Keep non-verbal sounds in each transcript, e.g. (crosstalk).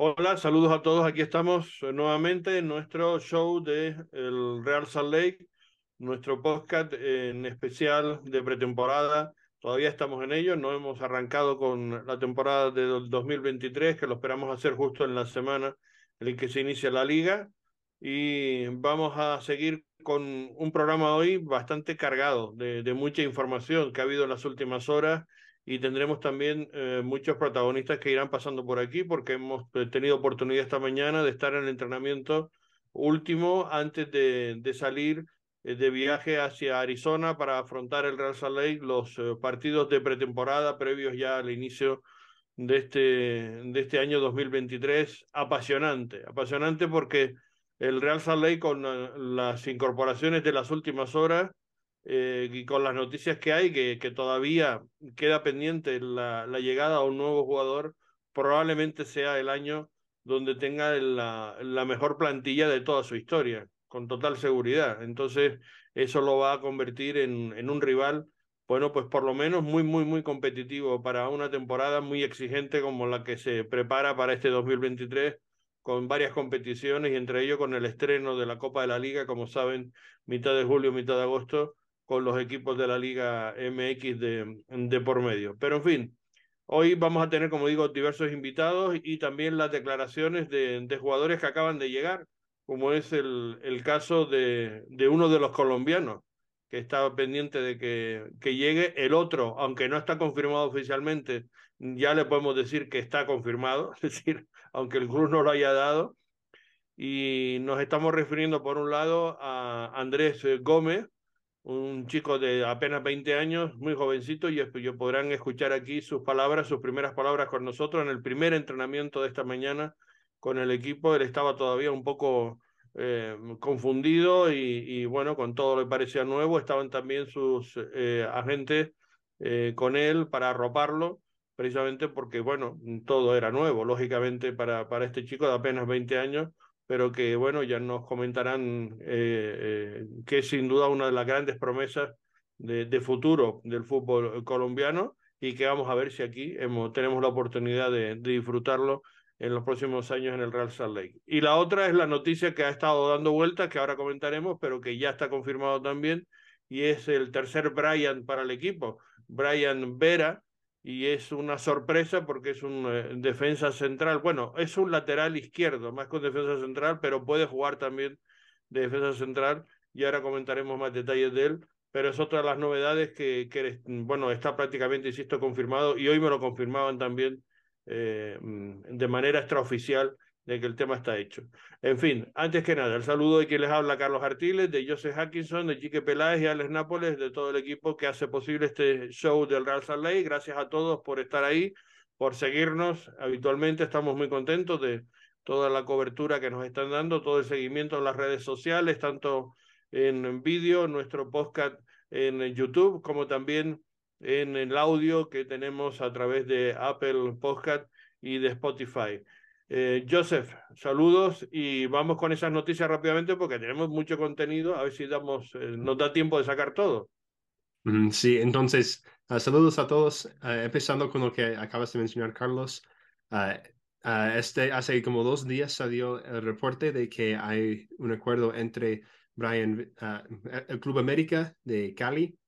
Hola, saludos a todos. Aquí estamos nuevamente en nuestro show de el Real Salt Lake, nuestro podcast en especial de pretemporada. Todavía estamos en ello, no hemos arrancado con la temporada del 2023, que lo esperamos hacer justo en la semana en que se inicia la liga. Y vamos a seguir con un programa hoy bastante cargado de mucha información que ha habido en las últimas horas y tendremos también eh, muchos protagonistas que irán pasando por aquí porque hemos eh, tenido oportunidad esta mañana de estar en el entrenamiento último antes de, salir eh, de viaje hacia Arizona para afrontar el Real Salt Lake, los partidos de pretemporada previos ya al inicio de este, de este año 2023. Apasionante, apasionante porque el Real Salt Lake con las incorporaciones de las últimas horas eh, y con las noticias que hay, que, que todavía queda pendiente la, la, llegada a un nuevo jugador, probablemente sea el año donde tenga la, la mejor plantilla de toda su historia, con total seguridad. Entonces, eso lo va a convertir en, en un rival, bueno, pues por lo menos muy, muy, muy competitivo para una temporada muy exigente como la que se prepara para este 2023 con varias competiciones y entre ellos con el estreno de la Copa de la Liga, como saben, mitad de julio, mitad de agosto, con los equipos de la Liga MX de, por medio. Pero en fin, hoy vamos a tener, como digo, diversos invitados y también las declaraciones de, de jugadores que acaban de llegar, como es el, caso de, uno de los colombianos que estaba pendiente de que, que llegue. El otro, aunque no está confirmado oficialmente, ya le podemos decir que está confirmado, (laughs) es decir, aunque el club no lo haya dado. Y nos estamos refiriendo, por un lado, a Andrés Gómez, un chico de apenas 20 años, muy jovencito, y yo podrán escuchar aquí sus palabras, sus primeras palabras con nosotros en el primer entrenamiento de esta mañana con el equipo. Él estaba todavía un poco eh, confundido y, bueno, con todo le parecía nuevo. Estaban también sus eh, agentes eh, con él para arroparlo, precisamente porque, bueno, todo era nuevo, lógicamente, para, para este chico de apenas 20 años pero que bueno, ya nos comentarán eh, eh, que es sin duda una de las grandes promesas de, futuro del fútbol colombiano y que vamos a ver si aquí hemos, tenemos la oportunidad de, de, disfrutarlo en los próximos años en el Real Salt Lake. Y la otra es la noticia que ha estado dando vueltas, que ahora comentaremos, pero que ya está confirmado también, y es el tercer Brian para el equipo, Brian Vera, y es una sorpresa porque es un eh, defensa central. Bueno, es un lateral izquierdo, más con defensa central, pero puede jugar también de defensa central y ahora comentaremos más detalles de él. Pero es otra de las novedades que, que bueno, está prácticamente, insisto, confirmado y hoy me lo confirmaban también eh, de manera extraoficial de que el tema está hecho. En fin, antes que nada, el saludo de quien les habla Carlos Artiles, de Joseph Hackinson, de Chique Peláez y Alex Nápoles, de todo el equipo que hace posible este show del Real Salt Lake. Gracias a todos por estar ahí, por seguirnos habitualmente. Estamos muy contentos de toda la cobertura que nos están dando, todo el seguimiento en las redes sociales, tanto en vídeo, nuestro podcast en YouTube, como también en el audio que tenemos a través de Apple Podcast y de Spotify. Eh, Joseph, saludos y vamos con esas noticias rápidamente porque tenemos mucho contenido, a ver si damos, eh, nos da tiempo de sacar todo. Mm, sí, entonces, uh, saludos a todos, uh, empezando con lo que acabas de mencionar, Carlos. Uh, este, hace como dos días salió el reporte de que hay un acuerdo entre Brian, el Club América de Cali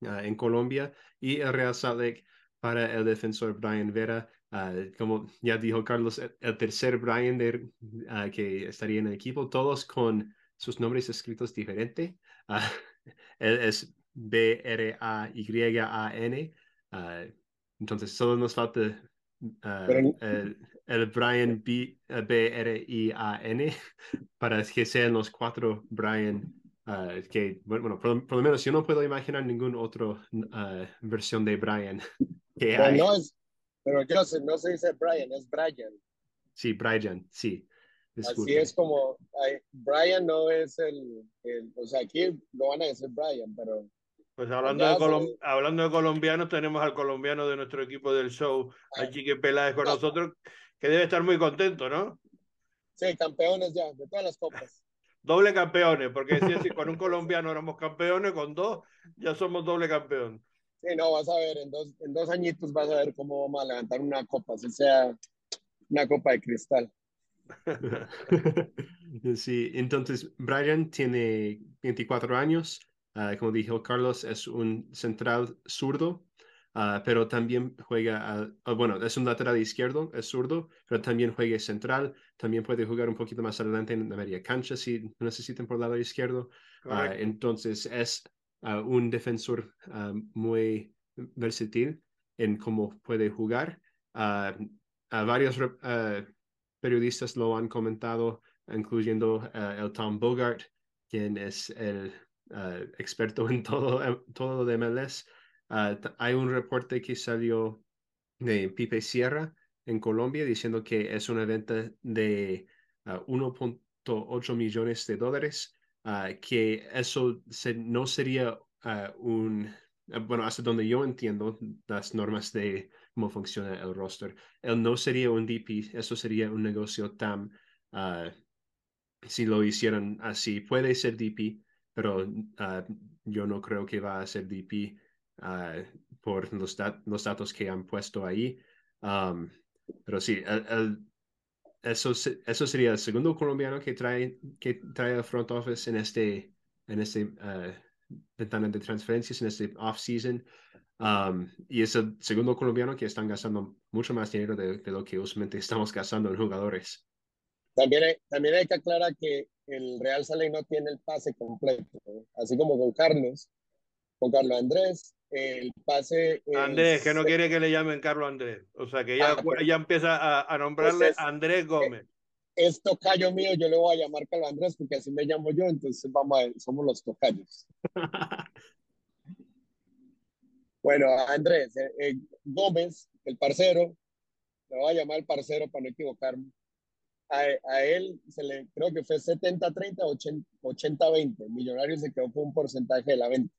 en Colombia y el Real Salt Lake para el defensor Brian Vera Uh, como ya dijo Carlos, el tercer Brian de, uh, que estaría en el equipo, todos con sus nombres escritos diferente. Uh, él (laughs) es B-R-A-Y-A-N. entonces, solo nos falta el, el, Brian B-R-I-A-N (laughs) para que sean los cuatro Brian. que, bueno, por, por, lo menos yo no puedo imaginar ninguna otra versión de Brian (laughs) que hay. No es pero Joseph, no se dice Brian, es Brian. Sí, Brian, sí. Disculpe. Así es como, Brian no es el, el, o sea, aquí lo van a decir Brian, pero... Pues hablando de, colom se... hablando de colombianos, tenemos al colombiano de nuestro equipo del show, ah. a Chique Peláez con nosotros, que debe estar muy contento, ¿no? Sí, campeones ya, de todas las copas. (laughs) doble campeones, porque si, si con un colombiano éramos campeones, con dos ya somos doble campeón. Sí, no, vas a ver, en dos, en dos añitos vas a ver cómo vamos a levantar una copa, si sea una copa de cristal. (laughs) sí, entonces Brian tiene 24 años. Ah, como dijo Carlos, es un central zurdo, ah, pero también juega, ah, bueno, es un lateral izquierdo, es zurdo, pero también juega central, también puede jugar un poquito más adelante en la media cancha si necesitan por el lado izquierdo. entonces es un defensor muy versátil en cómo puede jugar. a varios periodistas lo han comentado, incluyendo el Tom Bogart, quien es el experto en todo, em, todo lo de MLS. Ah, hay un reporte que salió de Pipe Sierra en Colombia diciendo que es una venta de 1.8 ah, millones de dólares, ah, que eso no sería un, bueno, hasta donde yo entiendo las normas de cómo funciona el roster. Él no sería un DP, eso sería un negocio tan, uh, si lo hicieran así, puede ser DP, pero uh, yo no creo que va a ser DP uh, por los, los, datos que han puesto ahí. Um, pero sí, el, eso, eso sería el segundo colombiano que trae, que trae el front office en este, en este ventana de transferencias, en este off-season. Um, y es el segundo colombiano que están gastando mucho más dinero de, lo que usualmente estamos gastando en jugadores. También hay, también hay que aclarar que el Real Sale no tiene el pase completo, así como con Carlos, con Carlos Andrés, el pase... Andrés, que no quiere que le llamen Carlos Andrés, o sea que ya, ah, ya empieza a, a nombrarle Andrés Gómez. Es, tocayo mío, yo le voy a llamar Carlos Andrés porque así me llamo yo, entonces vamos a, somos los tocayos. (laughs) Bueno, Andrés, eh, eh, Gómez, el parcero, le voy a llamar el parcero para no equivocarme. A, él se le, creo que fue 70-30, 80-20. Millonarios se quedó con un porcentaje de la venta.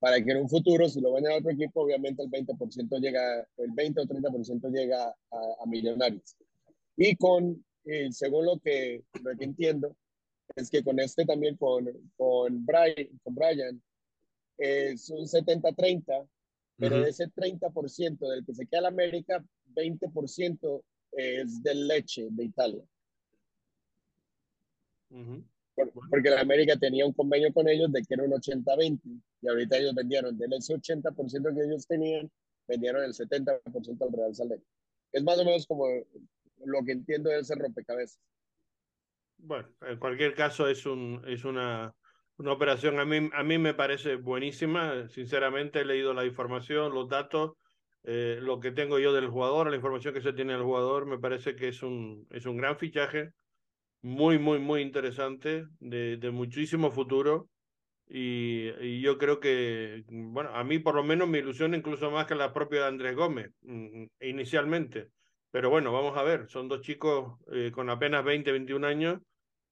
Para que en un futuro, si lo venden a otro equipo, obviamente el 20% llega, el 20 o 30% llega a, Millonarios. Y con, eh, según lo que, lo que entiendo, es que con este también, con, con Brian, con Brian es un 70-30, pero de ese 30% del que se queda en América, 20% es de leche de Italia. Porque la América tenía un convenio con ellos de que era un 80-20 y ahorita ellos vendieron de ese 80% que ellos tenían, vendieron el 70% al Real Salé. Es más o menos como lo que entiendo de ese rompecabezas. Bueno, en cualquier caso es, un, es una una operación a mí, a mí me parece buenísima. Sinceramente he leído la información, los datos, eh, lo que tengo yo del jugador, la información que se tiene del jugador, me parece que es un, es un gran fichaje, muy, muy, muy interesante, de, de muchísimo futuro. Y, y, yo creo que, bueno, a mí por lo menos me ilusiona incluso más que la propia de Andrés Gómez, mm, inicialmente. Pero bueno, vamos a ver, son dos chicos eh, con apenas 20, 21 años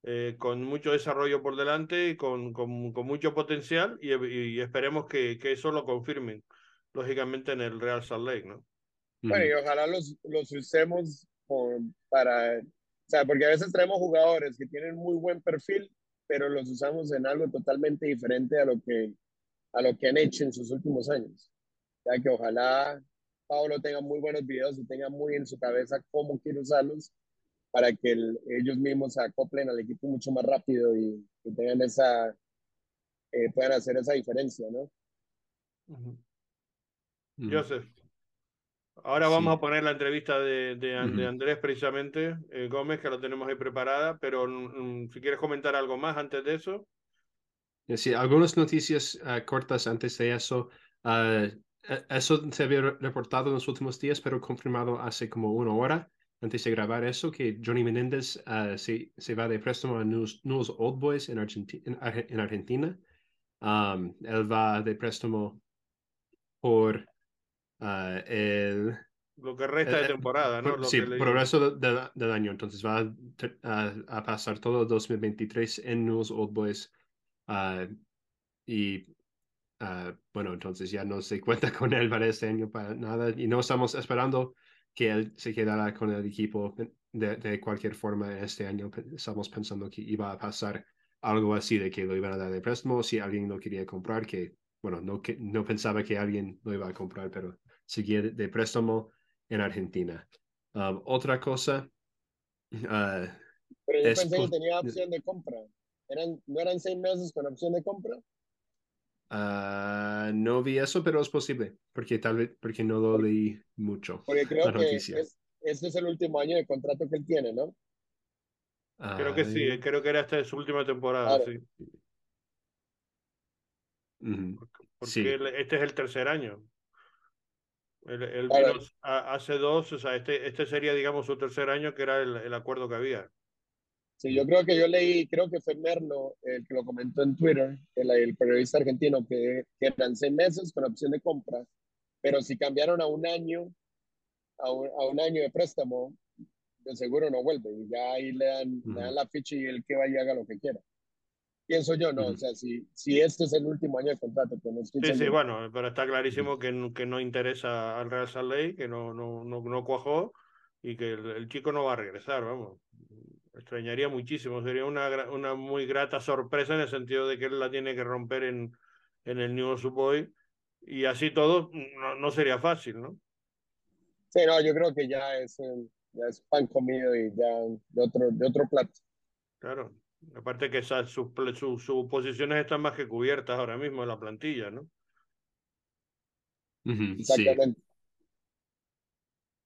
eh, con mucho desarrollo por delante y con, con, con mucho potencial y, esperemos que, que, eso lo confirmen, lógicamente, en el Real Salt Lake, ¿no? Bueno, y ojalá los, los usemos para, o sea, porque a veces traemos jugadores que tienen muy buen perfil, pero los usamos en algo totalmente diferente a lo que, a lo que han hecho en sus últimos años. O sea, que ojalá Pablo tenga muy buenos videos y tenga muy en su cabeza cómo quiere usarlos para que ellos mismos se acoplen al equipo mucho más rápido y, tengan esa, eh, puedan hacer esa diferencia, ¿no? Joseph. Ahora vamos a poner la entrevista de, de, Andrés precisamente, eh, Gómez, que lo tenemos ahí preparada, pero mm, mm, si quieres comentar algo más antes de eso. Sí, algunas noticias ah, cortas antes de eso. Ah, e, eso se había reportado en los últimos días, pero confirmado hace como una hora antes de grabar eso, que Johnny Menéndez uh, se, se, va de préstamo a News, Old Boys en, en, Argentina. Um, él va de préstamo por uh, el... Lo que resta de temporada, ¿no? sí, por el resto del año. Entonces va a, a, pasar todo el 2023 en News Old Boys. Uh, y bueno, entonces ya no se (laughs) cuenta con él para este año para nada. Y no estamos esperando que él se quedara con el equipo de, de, cualquier forma este año. Estamos pensando que iba a pasar algo así de que lo iban a dar de préstamo si alguien lo quería comprar, que bueno, no, que, no pensaba que alguien lo iba a comprar, pero seguía de, préstamo en Argentina. Um, otra cosa. Uh, (laughs) Pero yo es pensé que tenía opción de compra. ¿Eran, ¿No eran seis meses con opción de compra? ah, no vi eso, pero es posible, porque tal vez, porque no lo leí mucho. Porque creo La que es, este es el último año de contrato que él tiene, ¿no? Creo que sí, creo que era esta su última temporada, Claro. sí. ujú. Porque Sí. él- este es el tercer año. Él, él vino a- hace dos, o sea, este, este sería, digamos, su tercer año, que era el, el acuerdo que había. Sí, yo creo que yo leí, creo que fue Merlo el que lo comentó en Twitter, el, el periodista argentino, que, que eran seis meses con opción de compra, pero si cambiaron a un año, a un, a un año de préstamo, de seguro no vuelve y ya ahí le dan, le dan la ficha y él que vaya haga lo que quiera. Pienso yo, no, o sea, si, si este es el último año de contrato, estoy Sí, sí, bueno, pero está clarísimo que, que no interesa al Real Salt Lake, que no, no, no, no cuajó y que el, el chico no va a regresar, vamos. Extrañaría muchísimo, sería una, una muy grata sorpresa en el sentido de que él la tiene que romper en, en el New Boy y así todo no, no sería fácil, ¿no? Sí, no, yo creo que ya es, ya es pan comido y ya de otro, de otro plato. Claro. Aparte que sus, sus, sus posiciones están más que cubiertas ahora mismo en la plantilla, ¿no? Ujú, Sí. Exactamente.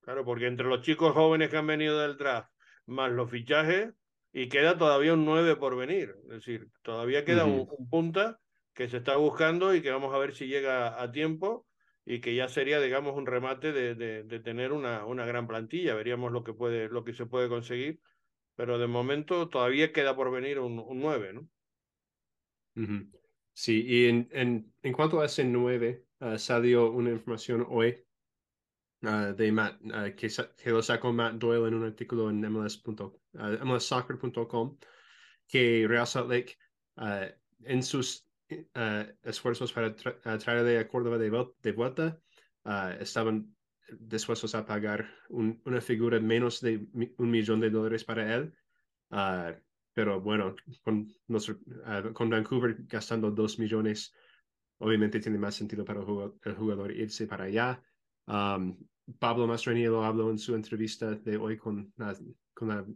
Claro, porque entre los chicos jóvenes que han venido del draft, más los fichajes, y queda todavía un 9 por venir. Es decir, todavía queda un, Ujú. un punta que se está buscando y que vamos a ver si llega a tiempo y que ya sería, digamos, un remate de, de, de tener una, una gran plantilla. Veríamos lo que, puede, lo que se puede conseguir, pero de momento todavía queda por venir un, un 9, ¿no? Sí, y en, en, en cuanto a ese 9, ah, salió una información hoy ah, de Matt, ah, que, que lo sacó Matt Doyle en un artículo en MLSsoccer.com, que Real Salt Lake, en sus ah, esfuerzos para tra- traerle a Córdoba de, de vuelta, estaban dispuestos a pagar un- una figura menos de un millón de dólares para él. Ah, pero bueno, con, nuestro- ah, con Vancouver gastando dos millones, obviamente tiene más sentido para el jugador, el jugador irse para allá. Um, Pablo Mastroeni lo habló en su entrevista de hoy con, la- con la-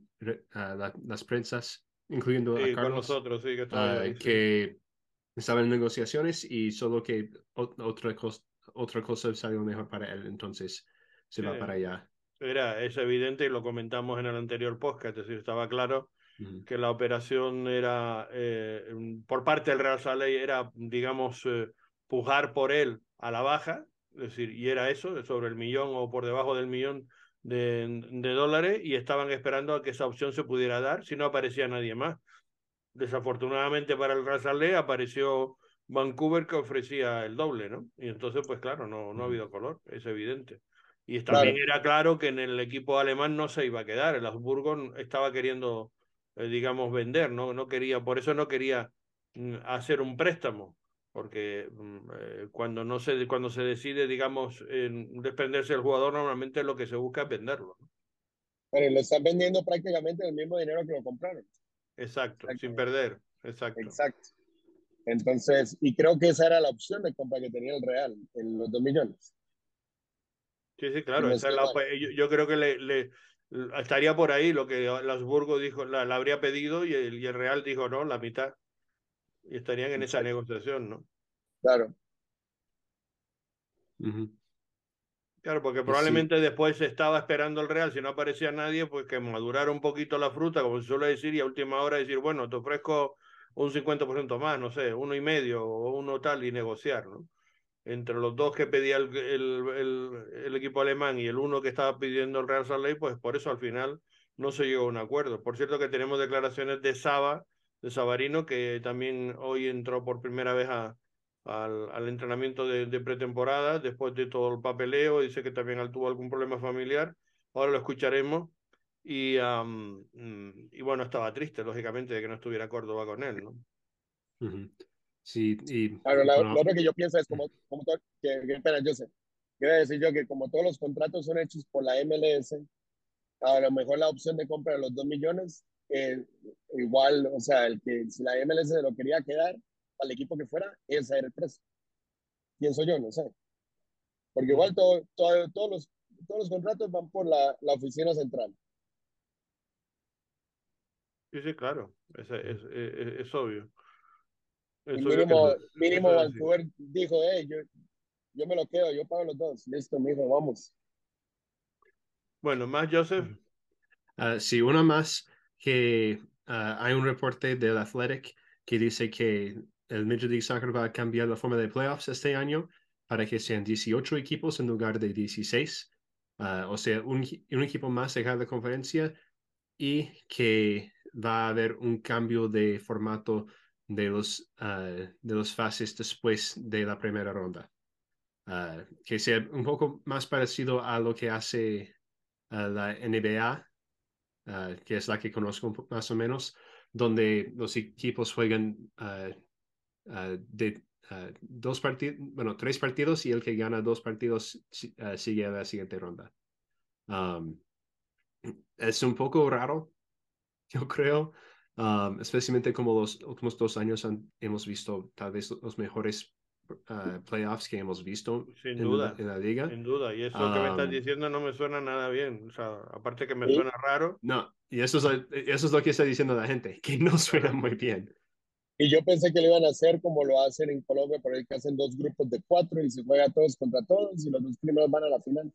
ah, la- las prensas, incluyendo a Sí, con Carlos, nosotros, sí, que ah, ahí. sí. que estaban en negociaciones y solo que ot- otra, cosa otra cosa salió mejor para él, entonces se va para allá. Era, es evidente y lo comentamos en el anterior podcast, es decir, estaba claro que la operación era, eh, por parte del Real Lake, era, digamos, eh, pujar por él a la baja, es decir, y era eso, sobre el millón o por debajo del millón de, de dólares, y estaban esperando a que esa opción se pudiera dar, si no aparecía nadie más. Desafortunadamente para el Real Lake apareció Vancouver que ofrecía el doble, ¿no? Y entonces, pues claro, no, no ha habido color, es evidente. Y también Claro. era claro que en el equipo alemán no se iba a quedar. El Habsburgo estaba queriendo, eh, digamos, vender, ¿no? No quería, por eso no quería mm, hacer un préstamo, porque mm, eh, cuando no se, cuando se decide, digamos, en desprenderse del jugador, normalmente lo que se busca es venderlo. ¿no? Pero lo están vendiendo prácticamente el mismo dinero que lo compraron. Exacto, Exacto. sin perder, exacto. Exacto. Entonces, y creo que esa era la opción de compra que tenía el Real, en los dos millones. Sí, sí, claro. esa es la, yo, yo creo que le, le- estaría por ahí lo que el Habsburgo dijo, la, la habría pedido y el, y el Real dijo no, la mitad. Y estarían en esa negociación, ¿no? Claro. Claro, porque sí. probablemente después estaba esperando el Real, si no aparecía nadie, pues que madurara un poquito la fruta, como se suele decir, y a última hora decir, bueno, te ofrezco un 50% más, no sé, uno y medio o uno tal, y negociar. Entre los dos que pedía el, el, el, equipo alemán y el uno que estaba pidiendo el Real Salt pues por eso al final no se llegó a un acuerdo. Por cierto que tenemos declaraciones de Saba, de Sabarino, que también hoy entró por primera vez a, al, al, entrenamiento de, pretemporada después de todo el papeleo. Dice que también tuvo algún problema familiar. Ahora lo escucharemos. Y, um, y bueno, estaba triste, lógicamente, de que no estuviera Córdoba con él, ¿no? Uh -huh. Sí, y. Claro, la, bueno, lo otro que yo pienso es como, como todo, que, que, espera, yo sé. Quiero decir yo que como todos los contratos son hechos por la MLS, a lo mejor la opción de compra de los 2 millones, eh, igual, o sea, el que si la MLS se lo quería quedar al equipo que fuera, ese era el precio. Pienso yo, no sé. Porque igual todo, todo, todos los todos los contratos van por la, la oficina central. Sí, sí, claro, es, es, es, es obvio. Es Y obvio mínimo, que mínimo. Vancouver dijo, hey, yo, yo me lo quedo, yo pago los dos. Listo, mijo, vamos. Bueno, más Joseph. Ah, sí, uno más que ah, hay un reporte del Athletic que dice que el Major League Soccer va a cambiar la forma de playoffs este año para que sean 18 equipos en lugar de 16. Ah, o sea, un, un equipo más de cada conferencia y que va a haber un cambio de formato de los, ah, de los fases después de la primera ronda. Ah, que sea un poco más parecido a lo que hace ah, la NBA, que es la que conozco más o menos, donde los equipos juegan de dos partidos, bueno, tres partidos y el que gana dos partidos si- sigue a la siguiente ronda. Um, es un poco raro, yo creo, um, especialmente como los últimos dos años han- hemos visto tal vez los mejores ah, playoffs que hemos visto Sin en, duda, en la liga. Sin duda, y eso que me estás diciendo no me suena nada bien. O sea, aparte que me suena raro. No, y eso es, lo- eso es lo que está diciendo la gente, que no suena muy bien. Y yo pensé que lo iban a hacer como lo hacen en Colombia, por ahí que hacen dos grupos de cuatro y se juega todos contra todos y los dos primeros van a la final.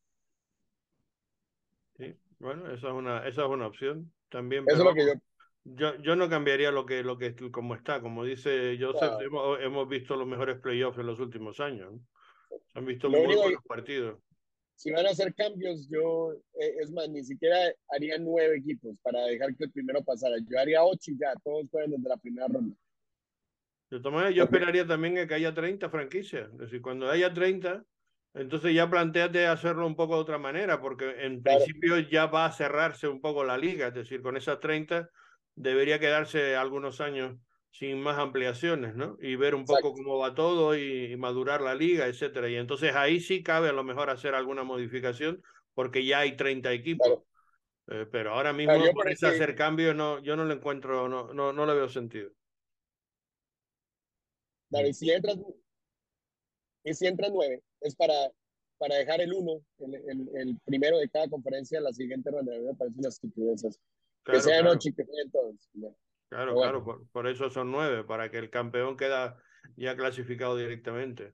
Sí, bueno, esa es una, esa es una opción también. Eso es lo que yo, Yo, yo no cambiaría lo que, lo que como está. Como dice Joseph, Claro. hemos, hemos visto los mejores playoffs en los últimos años. han visto Lo muy único buenos partidos. si van a hacer cambios, yo, eh, es más, ni siquiera haría nueve equipos para dejar que el primero pasara. Yo haría ocho y ya, todos juegan desde la primera ronda. De todas maneras, yo esperaría también que haya 30 franquicias. Es decir, cuando haya 30, entonces ya planteate hacerlo un poco de otra manera, porque en Claro. principio ya va a cerrarse un poco la liga. Es decir, con esas 30 debería quedarse algunos años sin más ampliaciones, ¿no? Y ver un poco cómo va todo y, y madurar la liga, etcétera. Y entonces ahí sí cabe a lo mejor hacer alguna modificación, porque ya hay 30 equipos. Claro. Eh, pero ahora mismo Claro, porque- a hacer cambios, no, yo no le encuentro, no, no, no le veo sentido. Claro, y si entras, y si entran nueve, es para, para dejar el uno, el, el, el primero de cada conferencia en la siguiente ronda. Me parece una estupidez eso. Claro, que sean claro. ocho y que todos. Claro, bueno. claro, por, por eso son nueve, para que el campeón queda ya clasificado directamente.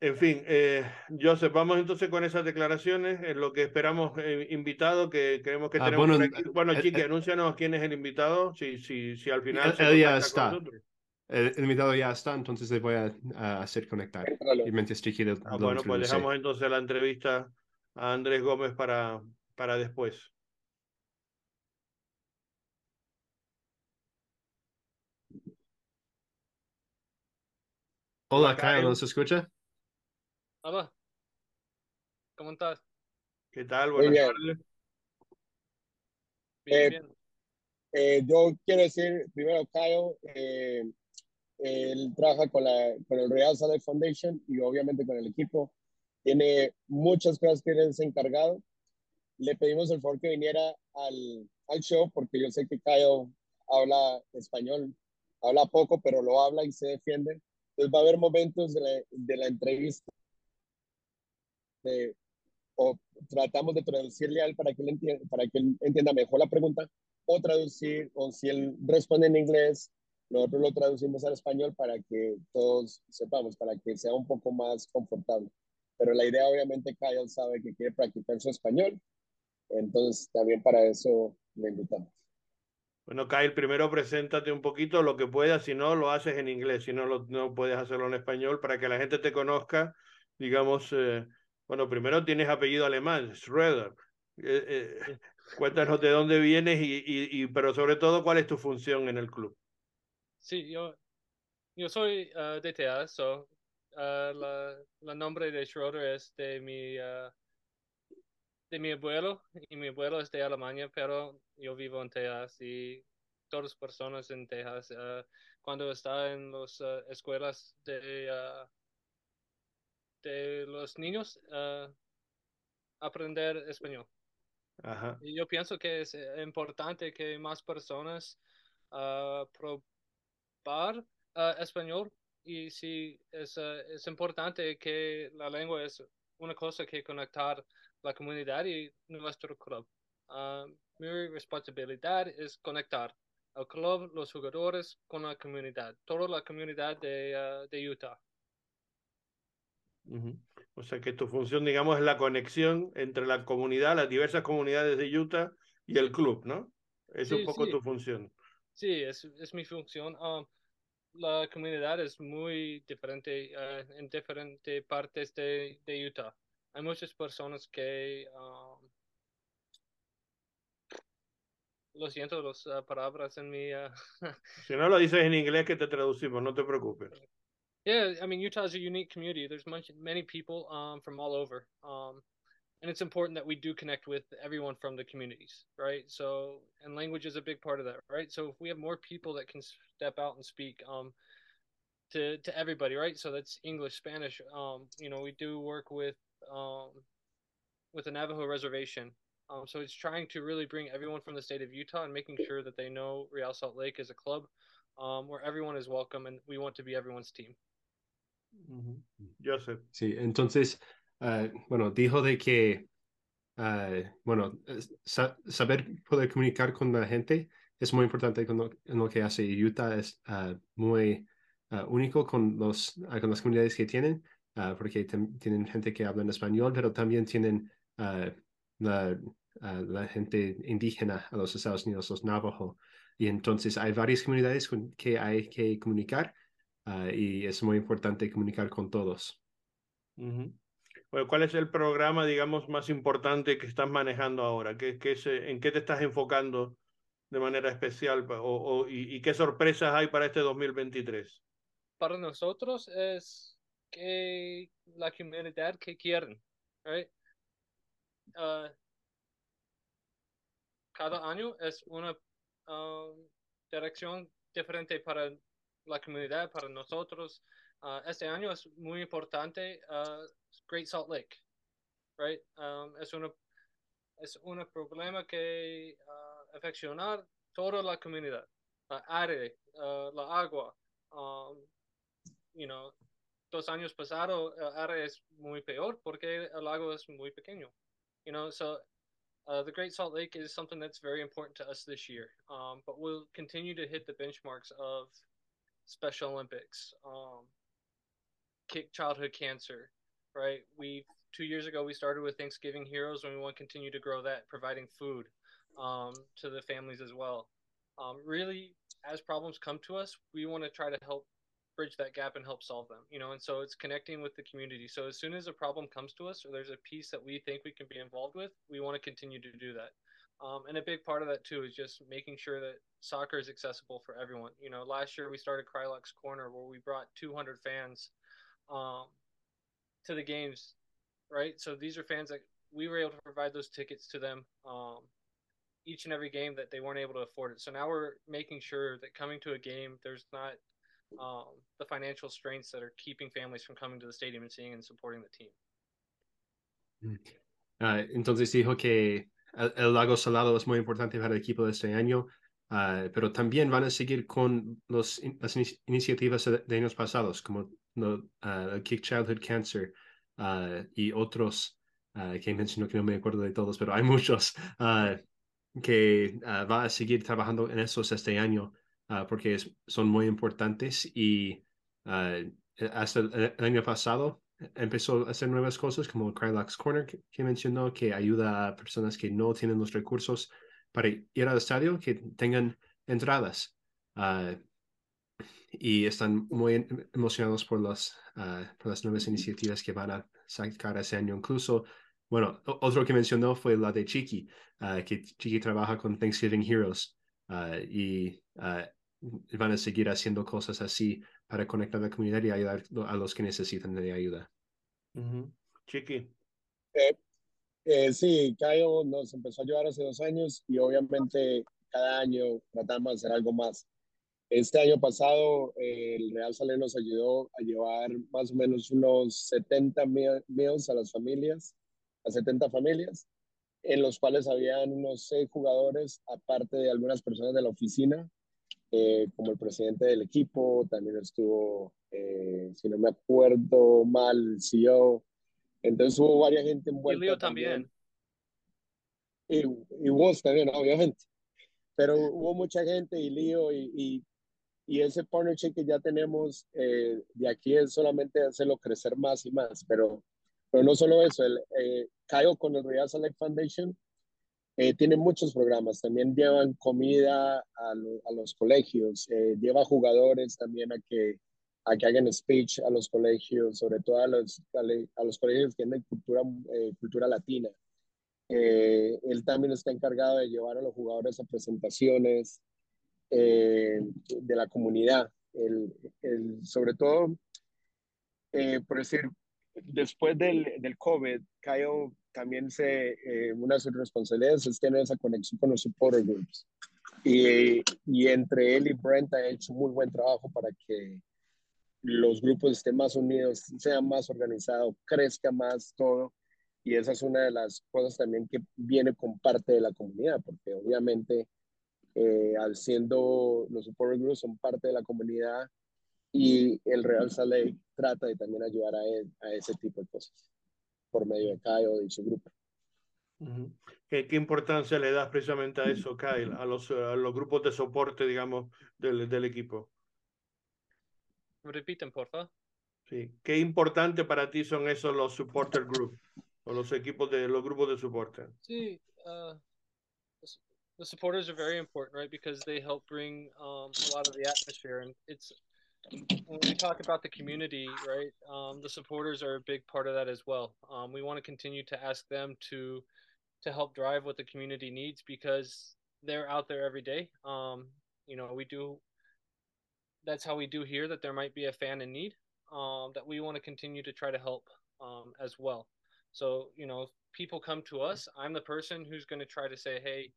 En fin, eh, Joseph, vamos entonces con esas declaraciones, en lo que esperamos eh, invitado, que creemos que Ah, tenemos bueno. Bueno, eh, Chiqui, eh, anúncianos quién es el invitado, si, si, si al final Él- se con está. nosotros. El, el invitado ya está, entonces le voy a, a hacer conectar. Y mientras Ah, lo bueno, pues dejamos entonces la entrevista a Andrés Gómez para, para después. Hola, Kyle. ¿nos escucha? Hola, ¿cómo estás? ¿Qué tal? Buenas bien. tardes. Bien, Eh, bien. Eh, yo quiero decir primero, Kyle, eh, él trabaja con, la, con el Real Salt Foundation y obviamente con el equipo. Tiene muchas cosas que él es encargado. Le pedimos el favor que viniera al, al show porque yo sé que Kyle habla español, habla poco, pero lo habla y se defiende. Entonces va a haber momentos de la, de la entrevista de- o tratamos de traducirle a él para que, él entienda, para que él entienda mejor la pregunta o traducir, o si él responde en inglés, nosotros lo traducimos al español para que todos sepamos, para que sea un poco más confortable. Pero la idea, obviamente, Kyle sabe que quiere practicar su español, entonces también para eso le invitamos. Bueno, Kyle, primero preséntate un poquito lo que puedas, si no lo haces en inglés, si no, lo, no puedes hacerlo en español para que la gente te conozca, digamos, eh, bueno, primero tienes apellido alemán, Schroeder. Eh, eh, cuéntanos de dónde vienes y, y, y, pero sobre todo, cuál es tu función en el club. Sí, yo, yo soy ah, de Tejas, so, ah, la, la nombre de Schroeder es de mi, ah, de mi abuelo, y mi abuelo es de Alemania, pero yo vivo en Texas y todas las personas en Texas, cuando está en las escuelas de, de los niños, aprender español. Ajá. Y yo pienso que es eh, importante que más personas ah, probar ah, español y sí es, ah, es importante que la lengua es una cosa que conectar la comunidad y nuestro club. Uh, mi responsabilidad es conectar el club, los jugadores con la comunidad, toda la comunidad de, uh, de Utah. O sea que tu función, digamos, es la conexión entre la comunidad, las diversas comunidades de Utah y el club, ¿no? Es un poco tu función. Sí, es, es mi función. Um, la comunidad es muy diferente uh, en diferentes partes de, de, Utah. Hay muchas personas que... Um, lo siento, las uh, palabras en mi... Uh, (laughs) si no lo dices en inglés, que te traducimos, no te preocupes. Yeah, I mean Utah is a unique community. There's much, many people um, from all over, um, and it's important that we do connect with everyone from the communities, right? So, and language is a big part of that, right? So, if we have more people that can step out and speak um, to to everybody, right? So that's English, Spanish. Um, you know, we do work with um, with the Navajo reservation. Um, so it's trying to really bring everyone from the state of Utah and making sure that they know Real Salt Lake is a club um, where everyone is welcome and we want to be everyone's team. Yo sé. Sí, entonces, uh, bueno, dijo de que, uh, bueno, sa saber poder comunicar con la gente es muy importante con lo, en lo que hace Utah, es uh, muy único con, los, con las comunidades que tienen, porque tienen gente que habla en español, pero también tienen la, la, gente indígena a los Estados Unidos, los Navajo. Y entonces hay varias comunidades con que hay que comunicar y es muy importante comunicar con todos. Uh -huh. Bueno, ¿Cuál es el programa, digamos, más importante que estás manejando ahora? ¿Qué, qué es, ¿En qué te estás enfocando de manera especial o, o, y, y, qué sorpresas hay para este 2023? Para nosotros es que la comunidad que quieren, right? Uh, cada año es una uh, dirección diferente para la comunidad, para nosotros. Uh, este año es muy importante Great Salt Lake, right? Um, es un es un problema que uh, afeccionar toda la comunidad, la aire, la agua. Um, you know, dos años pasados el área es muy peor porque el lago es muy pequeño. You know, so uh, the Great Salt Lake is something that's very important to us this year, um, but we'll continue to hit the benchmarks of Special Olympics, um, kick childhood cancer, right? We two years ago we started with Thanksgiving Heroes, and we want to continue to grow that, providing food um, to the families as well. Um, really, as problems come to us, we want to try to help bridge that gap and help solve them. You know, and so it's connecting with the community. So as soon as a problem comes to us, or there's a piece that we think we can be involved with, we want to continue to do that. Um, and a big part of that too is just making sure that soccer is accessible for everyone. You know, last year we started Krylux Corner where we brought 200 fans um, to the games, right? So these are fans that we were able to provide those tickets to them um, each and every game that they weren't able to afford it. So now we're making sure that coming to a game, there's not um, the financial strains that are keeping families from coming to the stadium and seeing and supporting the team. Uh, entonces dijo que el, lago salado es muy importante para el equipo de este año, uh, pero también van a seguir con los, las in iniciativas de, años pasados, como no, Kick Childhood Cancer y otros que mencionó que no me acuerdo de todos, pero hay muchos que va a seguir trabajando en esos este año porque es, son muy importantes y hasta el, año pasado empezó a hacer nuevas cosas como Krylux Corner que, que, mencionó, que ayuda a personas que no tienen los recursos para ir al estadio, que tengan entradas. Uh, y están muy emocionados por, los, uh, por las nuevas iniciativas que van a sacar ese año. Incluso, bueno, otro que mencionó fue la de Chiqui, uh, que Chiqui trabaja con Thanksgiving Heroes y van a seguir haciendo cosas así para conectar a la comunidad y ayudar a los que necesitan de ayuda. Uh -huh. Chiqui. Eh, eh, sí, Caio nos empezó a ayudar hace dos años y obviamente cada año tratamos de hacer algo más. Este año pasado eh, el Real Salé nos ayudó a llevar más o menos unos 70 meals a las familias, a 70 familias, en los cuales habían unos seis jugadores, aparte de algunas personas de la oficina, eh, como el presidente del equipo, también estuvo, eh, si no me acuerdo mal, el CEO, Entonces hubo varias gente envuelta. Y Leo también. Y, y vos también, obviamente. Pero hubo mucha gente y Lío y, y, y ese partnership que ya tenemos eh, de aquí es solamente hacerlo crecer más y más. Pero, pero no solo eso, el, eh, Caio con el Real Select Foundation eh, tiene muchos programas. También llevan comida a, lo, a los colegios, eh, lleva jugadores también a que a que hagan speech a los colegios, sobre todo a los, a los colegios que tienen cultura, eh, cultura latina. Eh, él también está encargado de llevar a los jugadores a presentaciones eh, de la comunidad. El, el, sobre todo, eh, por decir, después del, del COVID, Caio también se, eh, una de sus responsabilidades es tener esa conexión con los supporter groups. Y, y entre él y Brent ha hecho muy buen trabajo para que los grupos estén más unidos, sean más organizados, crezca más todo. Y esa es una de las cosas también que viene con parte de la comunidad, porque obviamente eh, al siendo los support groups son parte de la comunidad y el Real Salt Lake trata de también ayudar a, él, a ese tipo de cosas por medio de Kyle y su grupo. ¿Qué, ¿Qué, importancia le das precisamente a eso, Kyle, a los, a los grupos de soporte, digamos, del, del equipo? Repiten, porfa. Sí. ¿Qué importante para ti son esos los supporter group o los equipos de los grupos de soporte? Sí, uh, the supporters are very important, right? Because they help bring um, a lot of the atmosphere, and it's when we talk about the community, right? Um, the supporters are a big part of that as well. Um, we want to continue to ask them to to help drive what the community needs because they're out there every day. Um, you know, we do that's how we do here that there might be a fan in need um, that we want to continue to try to help um, as well. So, you know, people come to us, I'm the person who's going to try to say, hey,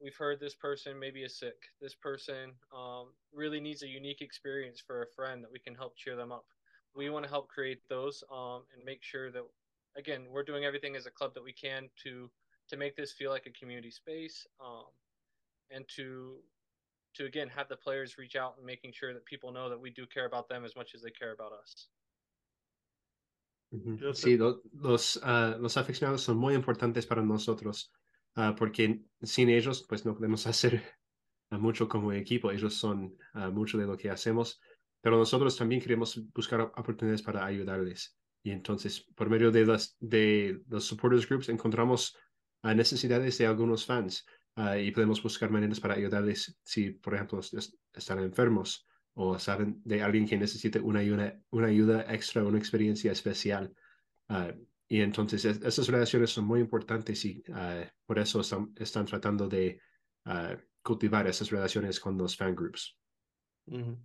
we've heard this person maybe is sick. This person um, really needs a unique experience for a friend that we can help cheer them up. We want to help create those um, and make sure that, again, we're doing everything as a club that we can to to make this feel like a community space um, and to to again have the players reach out and making sure that people know that we do care about them as much as they care about us. Sí, lo, los, uh, los aficionados son muy importantes para nosotros uh, porque sin ellos pues no podemos (laughs) hacer mucho como equipo. Ellos son mucho de lo que hacemos, pero nosotros también queremos buscar oportunidades para ayudarles. Y entonces, por medio de, las, de los supporters groups, encontramos necesidades de algunos fans y podemos buscar maneras para ayudarles si, por ejemplo, están enfermos o saben de alguien que necesite una ayuda, una ayuda extra, una experiencia especial. Uh, y entonces es, esas relaciones son muy importantes y uh, por eso están, están tratando de cultivar esas relaciones con los fan groups. Uh -huh.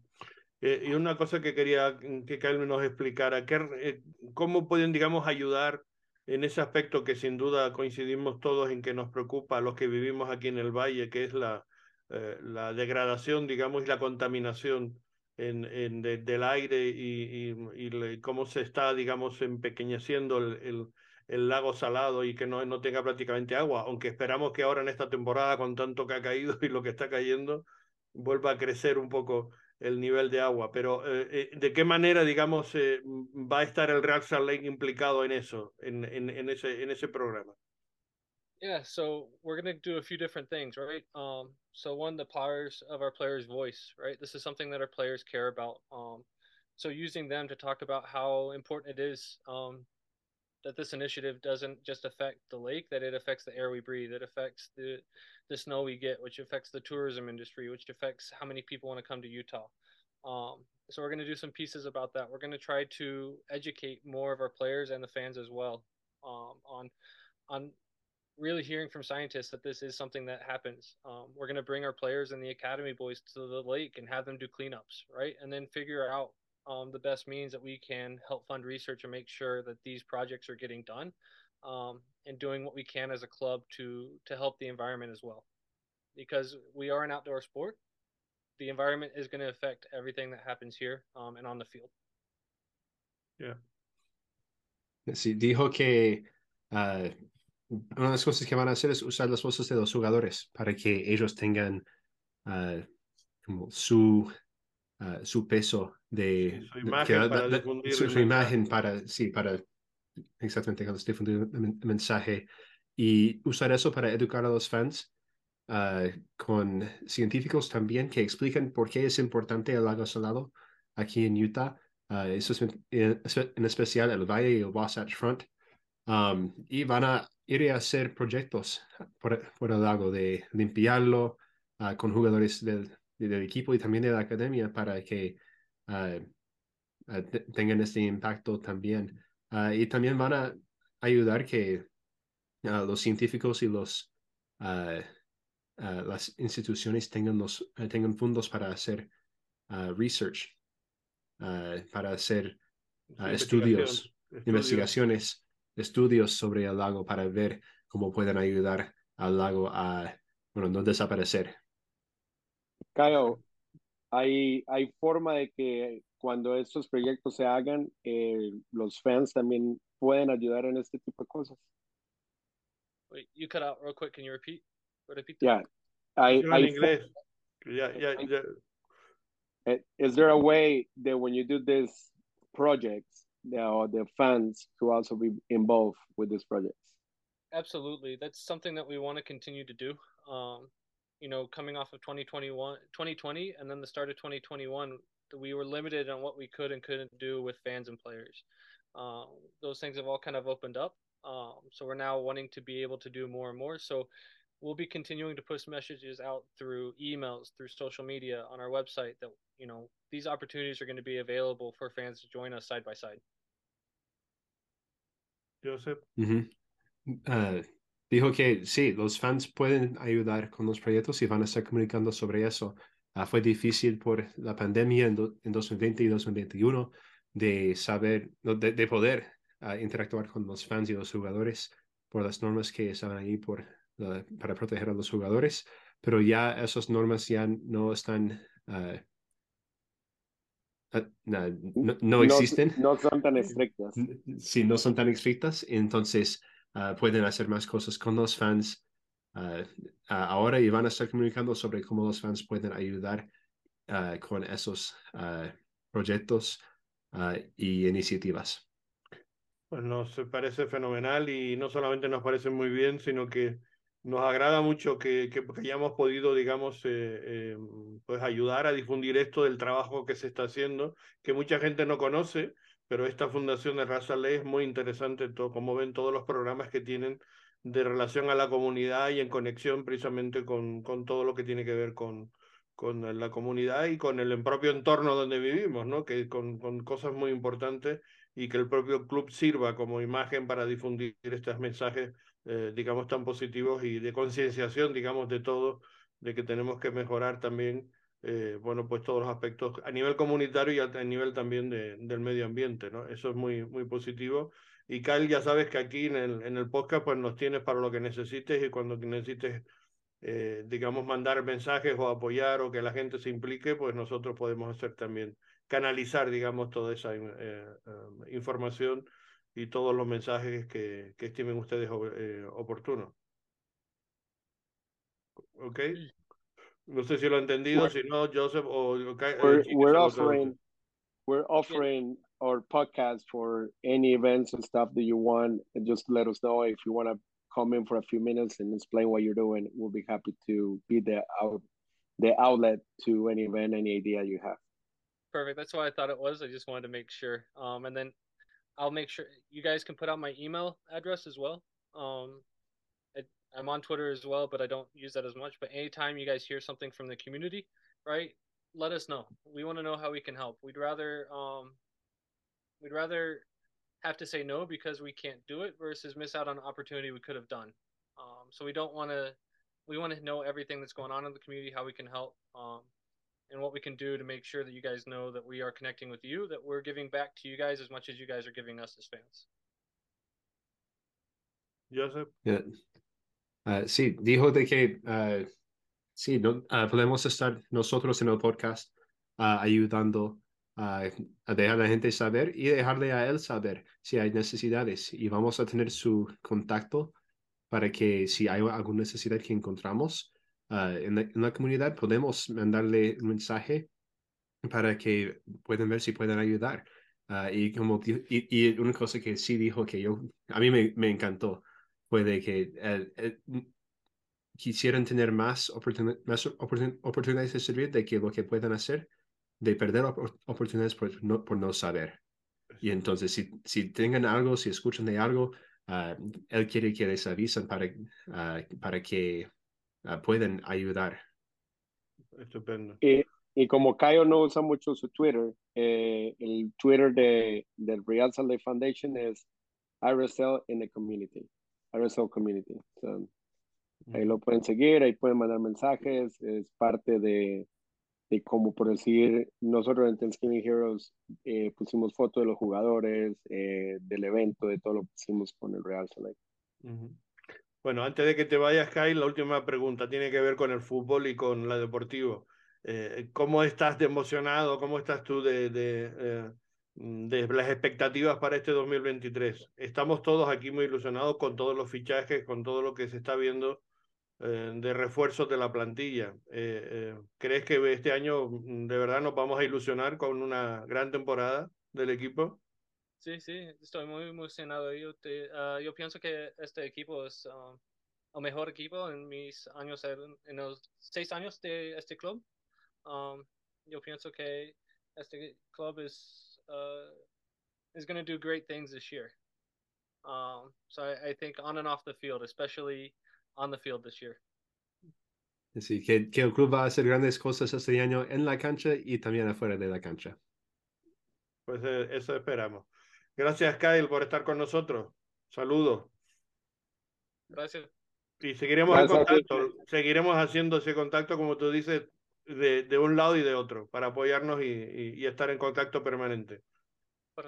eh, y una cosa que quería que Carmen nos explicara, ¿qué, eh, ¿cómo pueden, digamos, ayudar en ese aspecto que sin duda coincidimos todos en que nos preocupa a los que vivimos aquí en el valle, que es la, eh, la degradación, digamos, y la contaminación en, en de, del aire y, y, cómo se está, digamos, empequeñeciendo el, el, lago salado y que no, no tenga prácticamente agua, aunque esperamos que ahora en esta temporada, con tanto que ha caído (laughs) y lo que está cayendo, vuelva a crecer un poco el nivel de agua, pero eh, ¿de qué manera, digamos, eh, va a estar el Real Salt Lake implicado en eso, en, en, en, ese, en ese programa? Yeah, so we're going to do a few different things, right? Um, so one, the powers of our players' voice, right? This is something that our players care about. Um, so using them to talk about how important it is um, that this initiative doesn't just affect the lake, that it affects the air we breathe, it affects the the snow we get, which affects the tourism industry, which affects how many people want to come to Utah. Um, so we're going to do some pieces about that. We're going to try to educate more of our players and the fans as well um, on on really hearing from scientists that this is something that happens. Um, we're going to bring our players and the academy boys to the lake and have them do cleanups, right, and then figure out um, the best means that we can help fund research and make sure that these projects are getting done um, and doing what we can as a club to to help the environment as well. Because we are an outdoor sport the environment is going to affect everything that happens here um, and on the field. Yeah. Sí dijo que uh, una de las cosas que van a hacer es usar las voces de los jugadores para que ellos tengan uh, como su Uh, su peso de su imagen, que, para, de, su, su imagen para sí para exactamente, difundir el mensaje y usar eso para educar a los fans uh, con científicos también que explican por qué es importante el lago salado aquí en Utah. Uh, eso es en, en, especial el Valle y el Wasatch Front. Um, y van a ir a hacer proyectos por, por el lago de limpiarlo uh, con jugadores del, del, equipo y también de la academia para que tengan este impacto también. y también van a ayudar que los científicos y los, las instituciones tengan, los, eh, tengan fondos para hacer research, para hacer estudios, investigaciones, estudios sobre el lago para ver cómo pueden ayudar al lago a bueno, no desaparecer. Caio, hay, hay forma de que cuando estos proyectos se hagan, eh, los fans también pueden ayudar en este tipo de cosas. Wait, you cut out real quick. Can you repeat? Repeat yeah, I, I inglés. Yeah, yeah, yeah. Is there a way that when you do these projects, the, the fans to also be involved with these projects? Absolutely. That's something that we want to continue to do. Um, you know, coming off of 2021, 2020, and then the start of 2021, we were limited on what we could and couldn't do with fans and players. Um, those things have all kind of opened up. Um, so we're now wanting to be able to do more and more. So we'll be continuing to push messages out through emails, through social media, on our website that you know these opportunities are going to be available for fans to join us side by side. Joseph. Mm-hmm. Uh, dijo que sí, los fans pueden ayudar con los proyectos y van a estar comunicando sobre eso. Uh, fue difícil por la pandemia en, en 2020 y 2021 de saber, de, de poder uh, interactuar con los fans y los jugadores por las normas que estaban ahí por, para proteger a los jugadores, pero ya esas normas ya no están, uh, no, no, existen. No, no, son tan estrictas. Sí, no son tan estrictas, entonces pueden hacer más cosas con los fans. ahora y van a estar comunicando sobre cómo los fans pueden ayudar con esos proyectos y iniciativas. Pues nos parece fenomenal y no solamente nos parece muy bien, sino que nos agrada mucho que, que, hayamos podido, digamos, eh, eh, pues ayudar a difundir esto del trabajo que se está haciendo, que mucha gente no conoce, pero esta fundación de Raza Ley es muy interesante, todo, como ven todos los programas que tienen de relación a la comunidad y en conexión precisamente con, con todo lo que tiene que ver con, con la comunidad y con el propio entorno donde vivimos, ¿no? Que con, con cosas muy importantes y que el propio club sirva como imagen para difundir estos mensajes, eh, digamos, tan positivos y de concienciación, digamos, de todo, de que tenemos que mejorar también, eh, bueno, pues todos los aspectos a nivel comunitario y a, nivel también de, del medio ambiente, ¿no? Eso es muy, muy positivo. Y Kyle, ya sabes que aquí en el, en el podcast, pues nos tienes para lo que necesites y cuando necesites eh, digamos, mandar mensajes o apoyar o que la gente se implique, pues nosotros podemos hacer también canalizar, digamos, toda esa eh, um, información y todos los mensajes que, que estimen ustedes eh, oportunos. ¿Ok? No sé si lo he entendido, si no, Joseph o... Okay, we're, we're offering, we're offering our podcast for any events and stuff that you want. And just let us know if you want to come in for a few minutes and explain what you're doing. We'll be happy to be the out, the outlet to any event, any idea you have perfect. That's what I thought it was. I just wanted to make sure. Um, and then I'll make sure you guys can put out my email address as well. Um, I, I'm on Twitter as well, but I don't use that as much. But anytime you guys hear something from the community, right, let us know. We want to know how we can help. We'd rather um, we'd rather have to say no because we can't do it versus miss out on an opportunity we could have done. Um, so we don't want to. We want to know everything that's going on in the community, how we can help. Um, and what we can do to make sure that you guys know that we are connecting with you, that we're giving back to you guys as much as you guys are giving us as fans. Joseph. Yeah. Uh, sí, dijo de que uh, sí, no, uh, podemos estar nosotros en el podcast uh, ayudando a dejar a la gente saber y dejarle a él saber si hay necesidades y vamos a tener su contacto para que si hay alguna necesidad que encontramos, uh, en, la, en, la, comunidad, podemos mandarle un mensaje para que puedan ver si pueden ayudar. Ah, y, como, y, y, una cosa que sí dijo que yo, a mí me, me encantó fue de que quisieran tener más, más oportunidades de servir de que lo que puedan hacer, de perder oportunidades por no, por no saber. Y entonces, si, si tengan algo, si escuchan de algo, uh, él quiere que les avisen para, uh, para que uh, puedan ayudar. Estupendo. Y, y, como Cayo no usa mucho su Twitter, eh, el Twitter de, del Real Salt Lake Foundation es RSL in the community, RSL community. So, ahí lo pueden seguir, ahí pueden mandar mensajes, es parte de, de como por decir, nosotros en Thanksgiving Heroes eh, pusimos fotos de los jugadores, eh, del evento, de todo lo que hicimos con el Real Select. Bueno, antes de que te vayas, Kyle, la última pregunta tiene que ver con el fútbol y con la deportivo. Eh, ¿Cómo estás de emocionado? ¿Cómo estás tú de, de, de las expectativas para este 2023? Estamos todos aquí muy ilusionados con todos los fichajes, con todo lo que se está viendo eh, de refuerzos de la plantilla. Eh, eh, ¿Crees que este año mm, de verdad nos vamos a ilusionar con una gran temporada del equipo? Sí, sí, estoy muy emocionado. Yo, ah, yo pienso que este equipo es ah, el mejor equipo en mis años, en los seis años de este club. Um, yo pienso que este club es uh, is going to do great things this year. Um, so I, I think on and off the field, especially on the field this year. Sí, que, que, el club va a hacer grandes cosas este año en la cancha y también afuera de la cancha. Pues eh, eso esperamos. Gracias, Kyle, por estar con nosotros. Saludos. Gracias. Y seguiremos en contacto, seguiremos haciendo ese contacto, como tú dices, de, de un lado y de otro, para apoyarnos y, y, y estar en contacto permanente.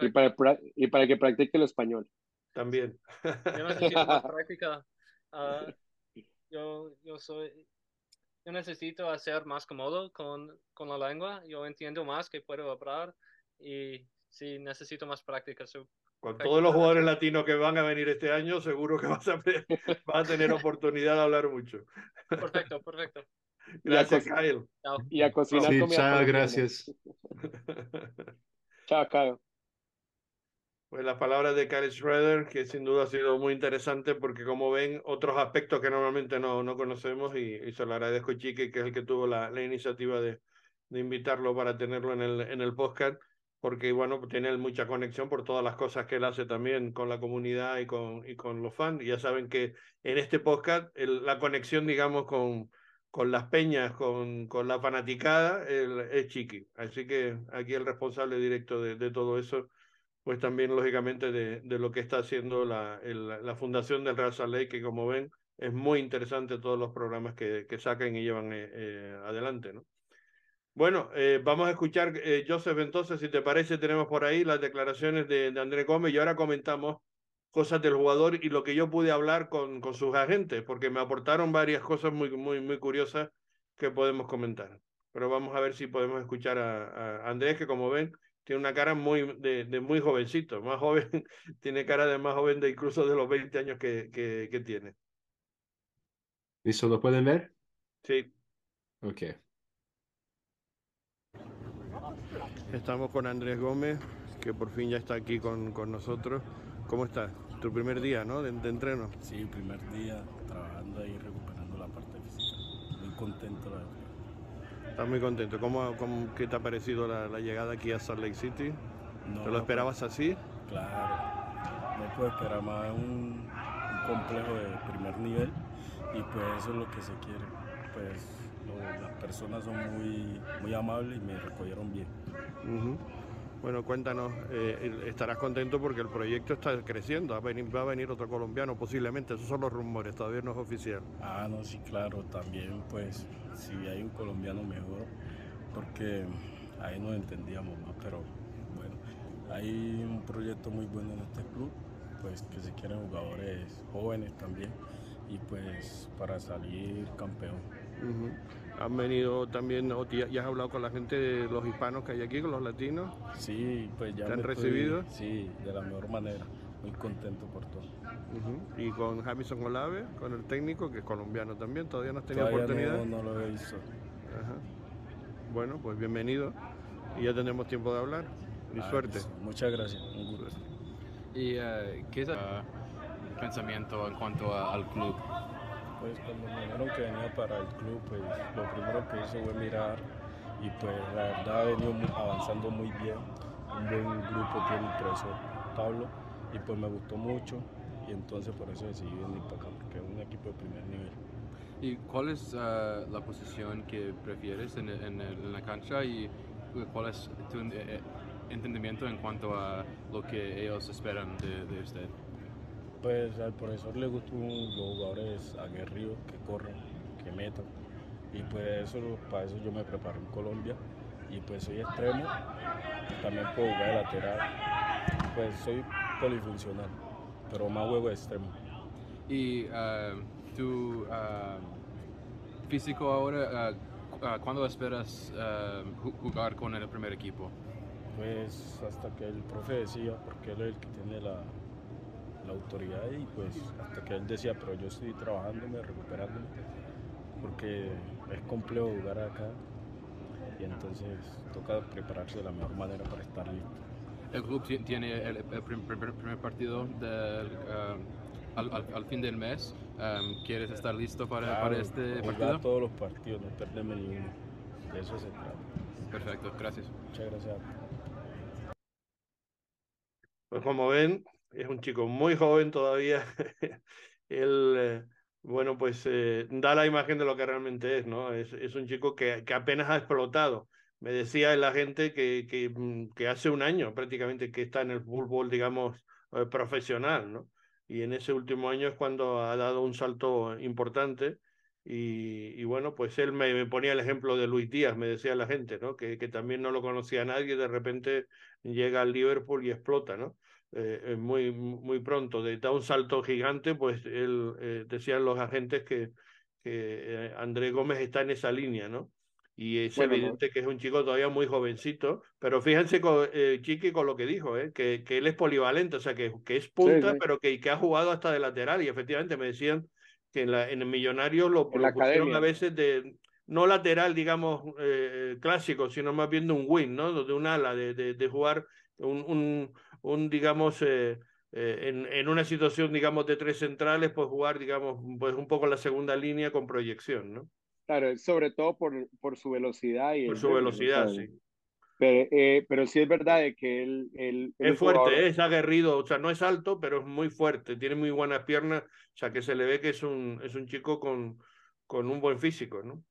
Y para, y para que practique el español. También. Yo (laughs) necesito más práctica. Uh, yo, yo soy, yo necesito hacer más cómodo con, con la lengua, yo entiendo más que puedo hablar y sí, necesito más práctica. con todos los jugadores latinos que van a venir este año, seguro que vas a, (laughs) vas a tener oportunidad de hablar mucho. Perfecto, perfecto. (laughs) Gracias, Kyle. Y a cocinar sí, chao, gracias. (laughs) chao, Kyle. Pues las palabras de Kyle Schroeder, que sin duda ha sido muy interesante porque como ven otros aspectos que normalmente no, no conocemos y, y se lo agradezco a Chique, que es el que tuvo la, la iniciativa de, de, invitarlo para tenerlo en el, en el podcast, porque bueno, tiene mucha conexión por todas las cosas que él hace también con la comunidad y con, y con los fans. Ya saben que en este podcast la conexión, digamos, con, con las peñas, con, con la fanaticada, es Chiqui. Así que aquí el responsable directo de, de todo eso pues también lógicamente de, de lo que está haciendo la, la Fundación del Real Lake, que como ven es muy interesante todos los programas que, que sacan y llevan eh, eh, adelante. ¿no? Bueno, eh, vamos a escuchar, eh, Joseph, entonces, si te parece, tenemos por ahí las declaraciones de, de André Gómez y ahora comentamos cosas del jugador y lo que yo pude hablar con, con sus agentes, porque me aportaron varias cosas muy, muy, muy curiosas que podemos comentar. Pero vamos a ver si podemos escuchar a, a Andrés, que como ven, tiene una cara muy de, de, muy jovencito, más joven, (laughs) tiene cara de más joven de incluso de los 20 años que, que, que tiene. ¿Eso lo pueden ver? Sí. Ok. Estamos con Andrés Gómez, que por fin ya está aquí con, con nosotros. ¿Cómo estás? Tu primer día, ¿no? De, de entreno. Sí, primer día trabajando ahí, recuperando la parte física. Muy contento, la verdad. Estás muy contento. ¿Cómo, cómo qué te ha parecido la, la, llegada aquí a Salt Lake City? No, ¿Te lo esperabas pues, así? Claro, no puedo esperar más un, un, complejo de primer nivel y pues eso es lo que se quiere. Pues las personas son muy, muy amables y me recogieron bien. Uh -huh. Bueno, cuéntanos, eh, estarás contento porque el proyecto está creciendo, va a, venir, va a venir otro colombiano posiblemente, esos son los rumores, todavía no es oficial. Ah, no, sí, claro, también pues si hay un colombiano mejor, porque ahí nos entendíamos más, pero bueno, hay un proyecto muy bueno en este club, pues que se quieren jugadores jóvenes también y pues para salir campeón. Uh -huh han venido también, o ya has hablado con la gente de los hispanos que hay aquí, con los latinos. Sí, pues ya. ¿Te han recibido? Estoy, sí, de la mejor manera. Muy contento por todo. Uh -huh. Y con Jamison Olave, con el técnico, que es colombiano también, todavía no has tenido todavía oportunidad. No, no lo he visto. Ajá. Bueno, pues bienvenido. Y ya tenemos tiempo de hablar. y Ah, suerte. Muchas gracias. Un gusto. ¿Y eh, qué es el pensamiento en cuanto a- al club? Pues cuando me dijeron que venía para el club, pues lo primero que hice fue mirar y pues la verdad ha venido avanzando muy bien. Un buen grupo tiene el profesor Pablo y pues me gustó mucho y entonces por eso decidí venir para acá porque es un equipo de primer nivel. ¿Y cuál es eh, la posición que prefieres en, en- en la cancha y cuál es tu en- eh, entendimiento en cuanto a lo que ellos esperan de, de usted? Pues al profesor le gustan los jugadores aguerridos que corren, que metan y pues eso, para eso yo me preparé en Colombia y pues soy extremo, también puedo jugar de lateral, pues soy polifuncional, pero más de extremo. ¿Y eh, tu eh, físico ahora, eh, cuándo esperas ju- jugar con el primer equipo? Pues hasta que el profe decía, porque él es el que tiene la, la autoridad y pues hasta que él decía, pero yo estoy trabajándome, recuperándome, porque es complejo jugar acá y entonces toca prepararse de la mejor manera para estar listo. El club ti- tiene el, el prim- primer, primer partido del, eh, al, al- al fin del mes. Um, ¿Quieres estar listo para, para Claro, este jugar partido? todos los partidos, no perderme ni uno. De eso se trata. Perfecto, gracias. Muchas gracias. Pues como ven, es un chico muy joven todavía. (laughs) Él, eh, bueno, pues eh, da la imagen de lo que realmente es, ¿no? Es, es un chico que, que apenas ha explotado. Me decía la gente que, que, mm, hace un año prácticamente que está en el fútbol, digamos, eh, profesional, ¿no? Y en ese último año es cuando ha dado un salto importante. Y, y bueno, pues él me, me ponía el ejemplo de Luis Díaz, me decía la gente, ¿no? Que, que también no lo conocía nadie, de repente llega al Liverpool y explota, ¿no? Eh, eh, muy, muy pronto, de, da un salto gigante, pues él, eh, decían los agentes que, que eh, André Gómez está en esa línea, ¿no? Y es Bueno, no. evidente que es un chico todavía muy jovencito, pero fíjense, con, eh, Chiqui, con lo que dijo, ¿eh? que, que él es polivalente, o sea, que, que es punta, sí. pero que, que ha jugado hasta de lateral, y efectivamente me decían que en, la, en el Millonario lo, lo pusieron a veces de, no lateral, digamos, eh, clásico, sino más bien de un wing, ¿no? De un ala, de, de, de jugar un, un, un digamos, eh, eh, en, en, una situación, digamos, de tres centrales, pues jugar, digamos, pues un poco la segunda línea con proyección, ¿no? Claro, sobre todo por, por su velocidad y Por su velocidad, sí. Pero, eh, pero sí es verdad de que él, él, Es fuerte, jugador- es aguerrido, o sea, no es alto, pero es muy fuerte, tiene muy buenas piernas, o sea, que se le ve que es un, es un chico con, con un buen físico, ¿no?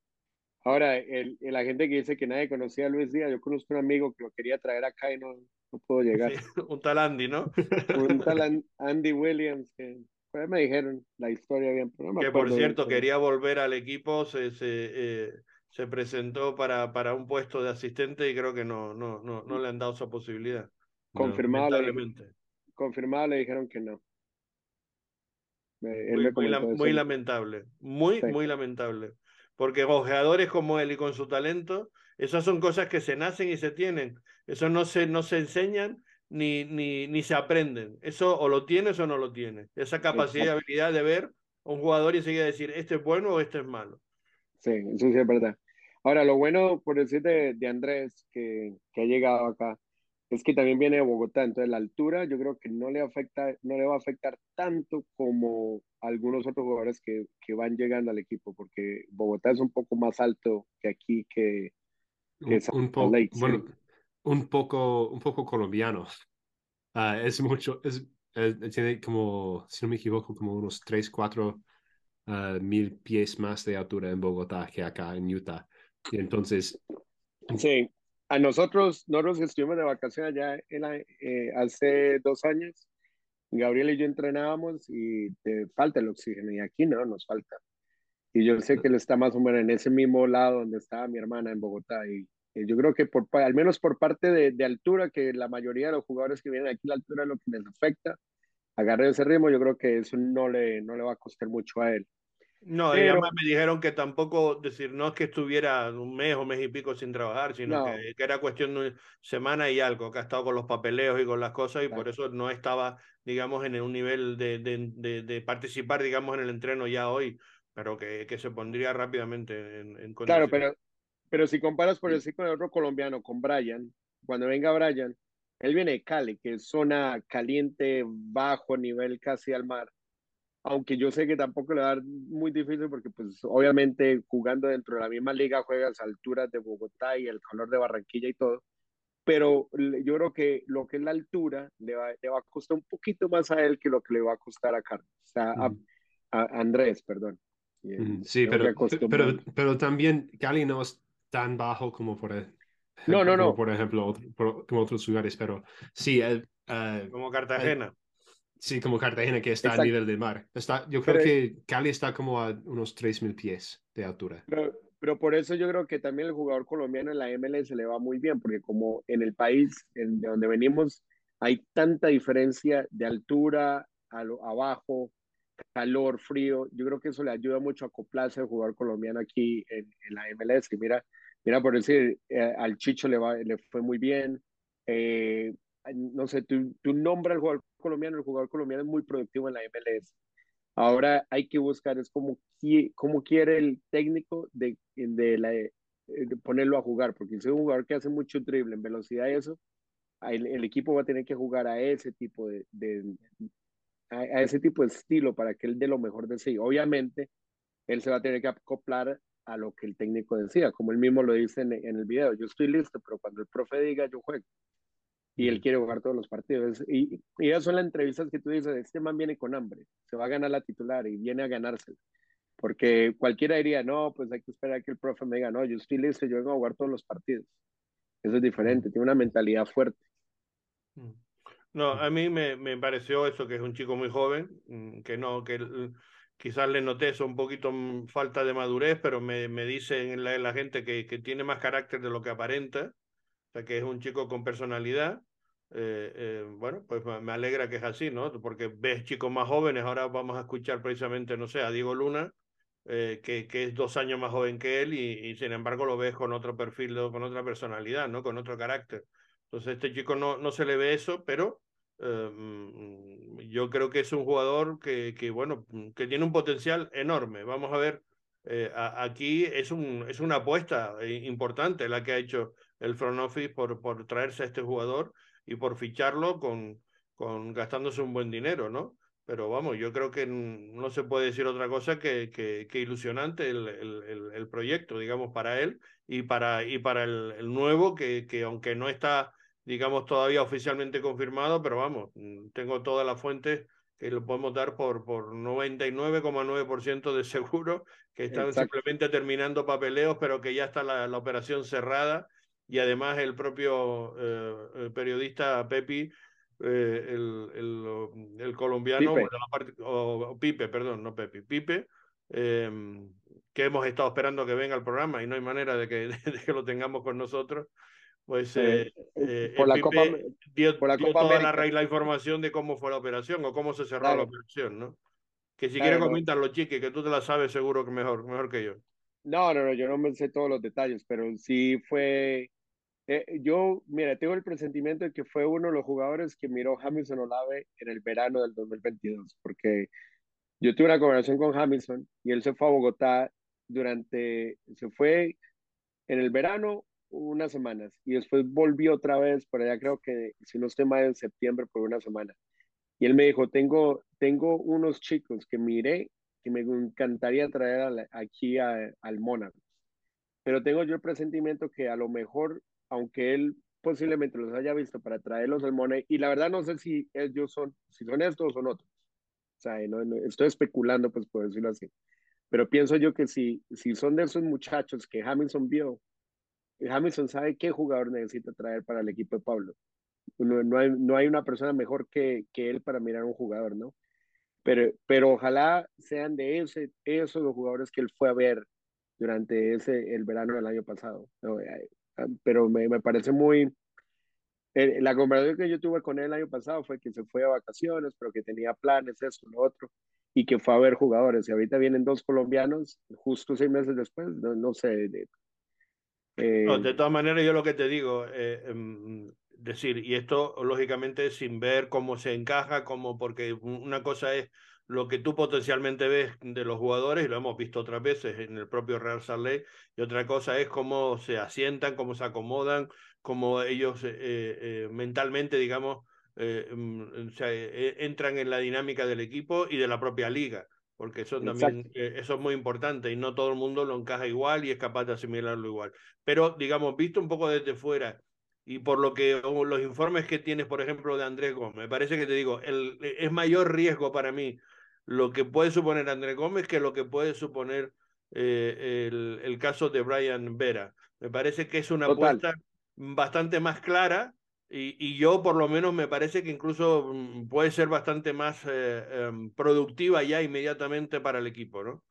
Ahora, el, la gente que dice que nadie conocía a Luis Díaz, yo conozco un amigo que lo quería traer acá y no, no pudo llegar. Sí, (laughs) un tal Andy, ¿no? Un tal (laughs) An- Andy Williams, que pues me dijeron la historia bien, pero no me que por bien, cierto quería volver al equipo, se, se, eh, se presentó para, para un puesto de asistente y creo que no, no, no, no le han dado esa posibilidad. Lamentablemente. confirmado le dijeron que no. Él Muy, lamentable, muy, Sí. muy lamentable. Porque ojeadores como él y con su talento, esas son cosas que se nacen y se tienen. Eso no se, no se enseñan ni, ni, ni se aprenden. Eso o lo tienes o no lo tienes. Esa capacidad y habilidad de ver a un jugador y enseguida decir, este es bueno o este es malo. Sí, eso sí es verdad. Ahora, lo bueno, por decir de, de Andrés, que, que ha llegado acá, es que también viene de Bogotá, entonces la altura yo creo que no le afecta, no le va a afectar tanto como algunos otros jugadores que, que van llegando al equipo, porque Bogotá es un poco más alto que aquí, que, que Un, Lake bueno, un poco, un poco colombiano. (laughs) Ah, es mucho, es, es- tiene como, si no me equivoco, como unos 3, 4 ah, mil pies más de altura en Bogotá que acá en Utah. Y entonces, Sí, a nosotros, nosotros estuvimos de vacaciones allá en la- eh, hace dos años, Gabriel y yo entrenábamos y te falta el oxígeno y aquí no, nos falta. Y yo sé que él está más o menos en ese mismo lado donde estaba mi hermana en Bogotá y, y yo creo que por, al menos por parte de, de altura, que la mayoría de los jugadores que vienen aquí, la altura es lo que les afecta, agarre ese ritmo, yo creo que eso no le, no le va a costar mucho a él. No, Pero- además me dijeron que tampoco, decir, no es que estuviera un mes o mes y pico sin trabajar, sino No. que, que era cuestión de una semana y algo, que ha estado con los papeleos y con las cosas y Claro. por eso no estaba, digamos, en un nivel de, de, de, de participar, digamos, en el entreno ya hoy, pero que, que se pondría rápidamente en, en Claro, pero, pero si comparas por decir con el otro colombiano, con Brian, cuando venga Brian, Él viene de Cali, que es zona caliente, bajo nivel casi al mar. Aunque yo sé que tampoco le va a dar muy difícil porque pues obviamente jugando dentro de la misma liga juegas a alturas de Bogotá y el calor de Barranquilla y todo. Pero yo creo que lo que es la altura le va, le va a costar un poquito más a él que lo que le va a costar a Carlos. O sea, a, a Andrés, perdón. Sí, pero, pero, pero también Cali no es tan bajo como por, ejemplo, no, no, no. por ejemplo como otros lugares, pero sí. Uh, como Cartagena. sí, como Cartagena, que está a nivel del mar. Está, yo creo que Cali está como a unos 3.000 pies de altura. Pero, pero, por eso yo creo que también el jugador colombiano en la MLS le va muy bien, porque como en el país en, de donde venimos hay tanta diferencia de altura a lo, abajo, calor, frío, yo creo que eso le ayuda mucho a acoplarse al jugador colombiano aquí en, la MLS. Y mira, mira por decir, eh, al Chicho le, va, le fue muy bien. Eh, no sé, tú, tú nombras al jugador colombiano, el jugador colombiano es muy productivo en la MLS. Ahora hay que buscar, es como, cómo quiere el técnico de, de, la, de ponerlo a jugar, porque si es un jugador que hace mucho drible en velocidad y eso, el, el, equipo va a tener que jugar a ese tipo de, de, a, ese tipo de estilo para que él dé lo mejor de sí. Obviamente, él se va a tener que acoplar a lo que el técnico decía, como él mismo lo dice en, el video, yo estoy listo, pero cuando el profe diga, yo juego. Y él quiere jugar todos los partidos. Y, y esas son las entrevistas que tú dices, este man viene con hambre, se va a ganar la titular y viene a ganársela. Porque cualquiera diría, no, pues hay que esperar a que el profe me diga, no, yo estoy listo, yo vengo a jugar todos los partidos. Eso es diferente, tiene una mentalidad fuerte. No, a mí me, me, pareció eso, que es un chico muy joven, mm, que no, que quizás le noté eso un poquito mm, falta de madurez, pero me, me dice la, la gente que, que, tiene más carácter de lo que aparenta, o sea, que es un chico con personalidad. Eh, eh, bueno, pues me alegra que es así, ¿no? Porque ves chicos más jóvenes, ahora vamos a escuchar precisamente, no sé, a Diego Luna, eh, que, que, es dos años más joven que él y, y, sin embargo lo ves con otro perfil, con otra personalidad, ¿no? Con otro carácter. Entonces, este chico no, no se le ve eso, pero eh, mm, yo creo que es un jugador que, que, bueno, que tiene un potencial enorme. Vamos a ver, eh, aquí es, un, es una apuesta eh, importante la que ha hecho el front office por, por traerse a este jugador y por ficharlo con, con gastándose un buen dinero, ¿no? Pero vamos, yo creo que no se puede decir otra cosa que, que, que ilusionante el, el, el, proyecto, digamos, para él y para, y para el, el nuevo, que, que aunque no está digamos, todavía oficialmente confirmado, pero vamos, mm, tengo todas las fuentes que lo podemos dar por, por 99,9% de (laughs) seguro, que están simplemente terminando papeleos, pero que ya está la, la operación cerrada. Y además el propio eh, periodista Pepi, eh, el, el, el, colombiano, Pipe. o, Pipe, perdón, no Pepi, Pipe, eh, que hemos estado esperando que venga al programa y no hay manera de que, (laughs) de que lo tengamos con nosotros pues eh, eh, por, la Copa, dio, por la dio Copa toda América. la, la, información de cómo fue la operación o cómo se cerró Claro. la operación, ¿no? Que si Claro, quieres no. comentarlo, chiqui, que tú te la sabes seguro que mejor, mejor que yo. No, no, no, yo no me sé todos los detalles, pero sí fue. eh, yo, mira, tengo el presentimiento de que fue uno de los jugadores que miró Hamilton Olave en el verano del 2022, porque yo tuve una conversación con Hamilton y él se fue a Bogotá durante, se fue en el verano unas semanas y después volvió otra vez, por allá creo que, si no estoy mal, en septiembre por una semana. Y él me dijo, tengo, tengo unos chicos que miré que me encantaría traer aquí al Mónaco. Pero tengo yo el presentimiento que a lo mejor, aunque él posiblemente los haya visto para traerlos al Mónaco, y la verdad no sé si ellos son, si son estos o son otros. O sea, no, no- estoy especulando, pues por decirlo así. Pero pienso yo que si, si son de esos muchachos que Hamilton vio, Hamilton sabe qué jugador necesita traer para el equipo de Pablo. No, no, hay, no hay una persona mejor que, que él para mirar a un jugador, ¿no? Pero, pero ojalá sean de ese, esos los jugadores que él fue a ver durante ese, el verano del año pasado. Eh, eh, Pero me, me parece muy... la conversación que yo tuve con él el año pasado fue que se fue a vacaciones, pero que tenía planes, esto, lo otro, y que fue a ver jugadores. Y ahorita vienen dos colombianos, justo seis meses después, no, no sé, eh, No, de todas maneras, yo lo que te digo, eh, em, decir, y esto lógicamente sin ver cómo se encaja, como porque una cosa es lo que tú potencialmente ves de los jugadores, y lo hemos visto otras veces en el propio Real Lake, y otra cosa es cómo se asientan, cómo se acomodan, cómo ellos eh, eh, mentalmente, digamos, mm, entran en la dinámica del equipo y de la propia liga porque eso también eso es muy importante y no todo el mundo lo encaja igual y es capaz de asimilarlo igual. Pero digamos, visto un poco desde fuera y por lo que los informes que tienes, por ejemplo, de Andrés Gómez, me parece que te digo, el, es mayor riesgo para mí lo que puede suponer Andrés Gómez que lo que puede suponer eh, el, el, caso de Brian Vera. Me parece que es una apuesta bastante más clara y, y, yo por lo menos me parece que incluso mm, puede ser bastante más eh, em, productiva ya inmediatamente para el equipo, ¿no?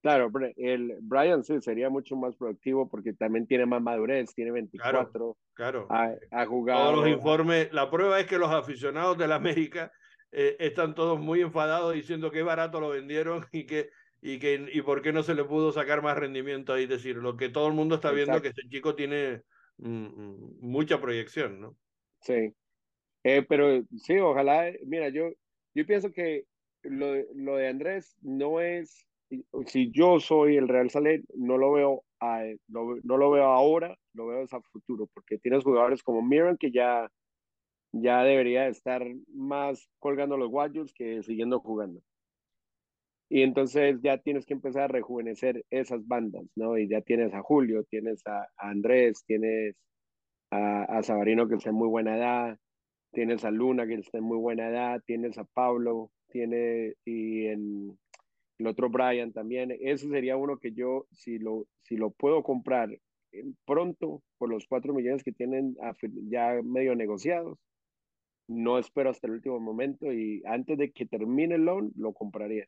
Claro, el Brian sí sería mucho más productivo porque también tiene más madurez, tiene 24. Claro, Ha, jugado. Todos los informes, la prueba es que los aficionados del América eh, están todos muy enfadados diciendo que barato lo vendieron (laughs) y que y que y por qué no se le pudo sacar más rendimiento ahí decir lo que todo el mundo está viendo que este chico tiene mm, mm, mucha proyección, ¿no? Sí. Eh, pero sí, ojalá, mira, yo yo pienso que lo, lo de Andrés no es si yo soy el Real Salet, no lo veo, no, lo veo ahora, lo veo a futuro, porque tienes jugadores como Miran que ya, ya debería estar más colgando los guayos que siguiendo jugando. Y entonces ya tienes que empezar a rejuvenecer esas bandas, ¿no? Y ya tienes a Julio, tienes a, Andrés, tienes a, a Sabarino que está en muy buena edad, tienes a Luna que está en muy buena edad, tienes a Pablo, tiene y el otro Brian también. Ese sería uno que yo, si lo, si lo puedo comprar pronto, por los cuatro millones que tienen ya medio negociados, no espero hasta el último momento y antes de que termine el loan, lo compraría.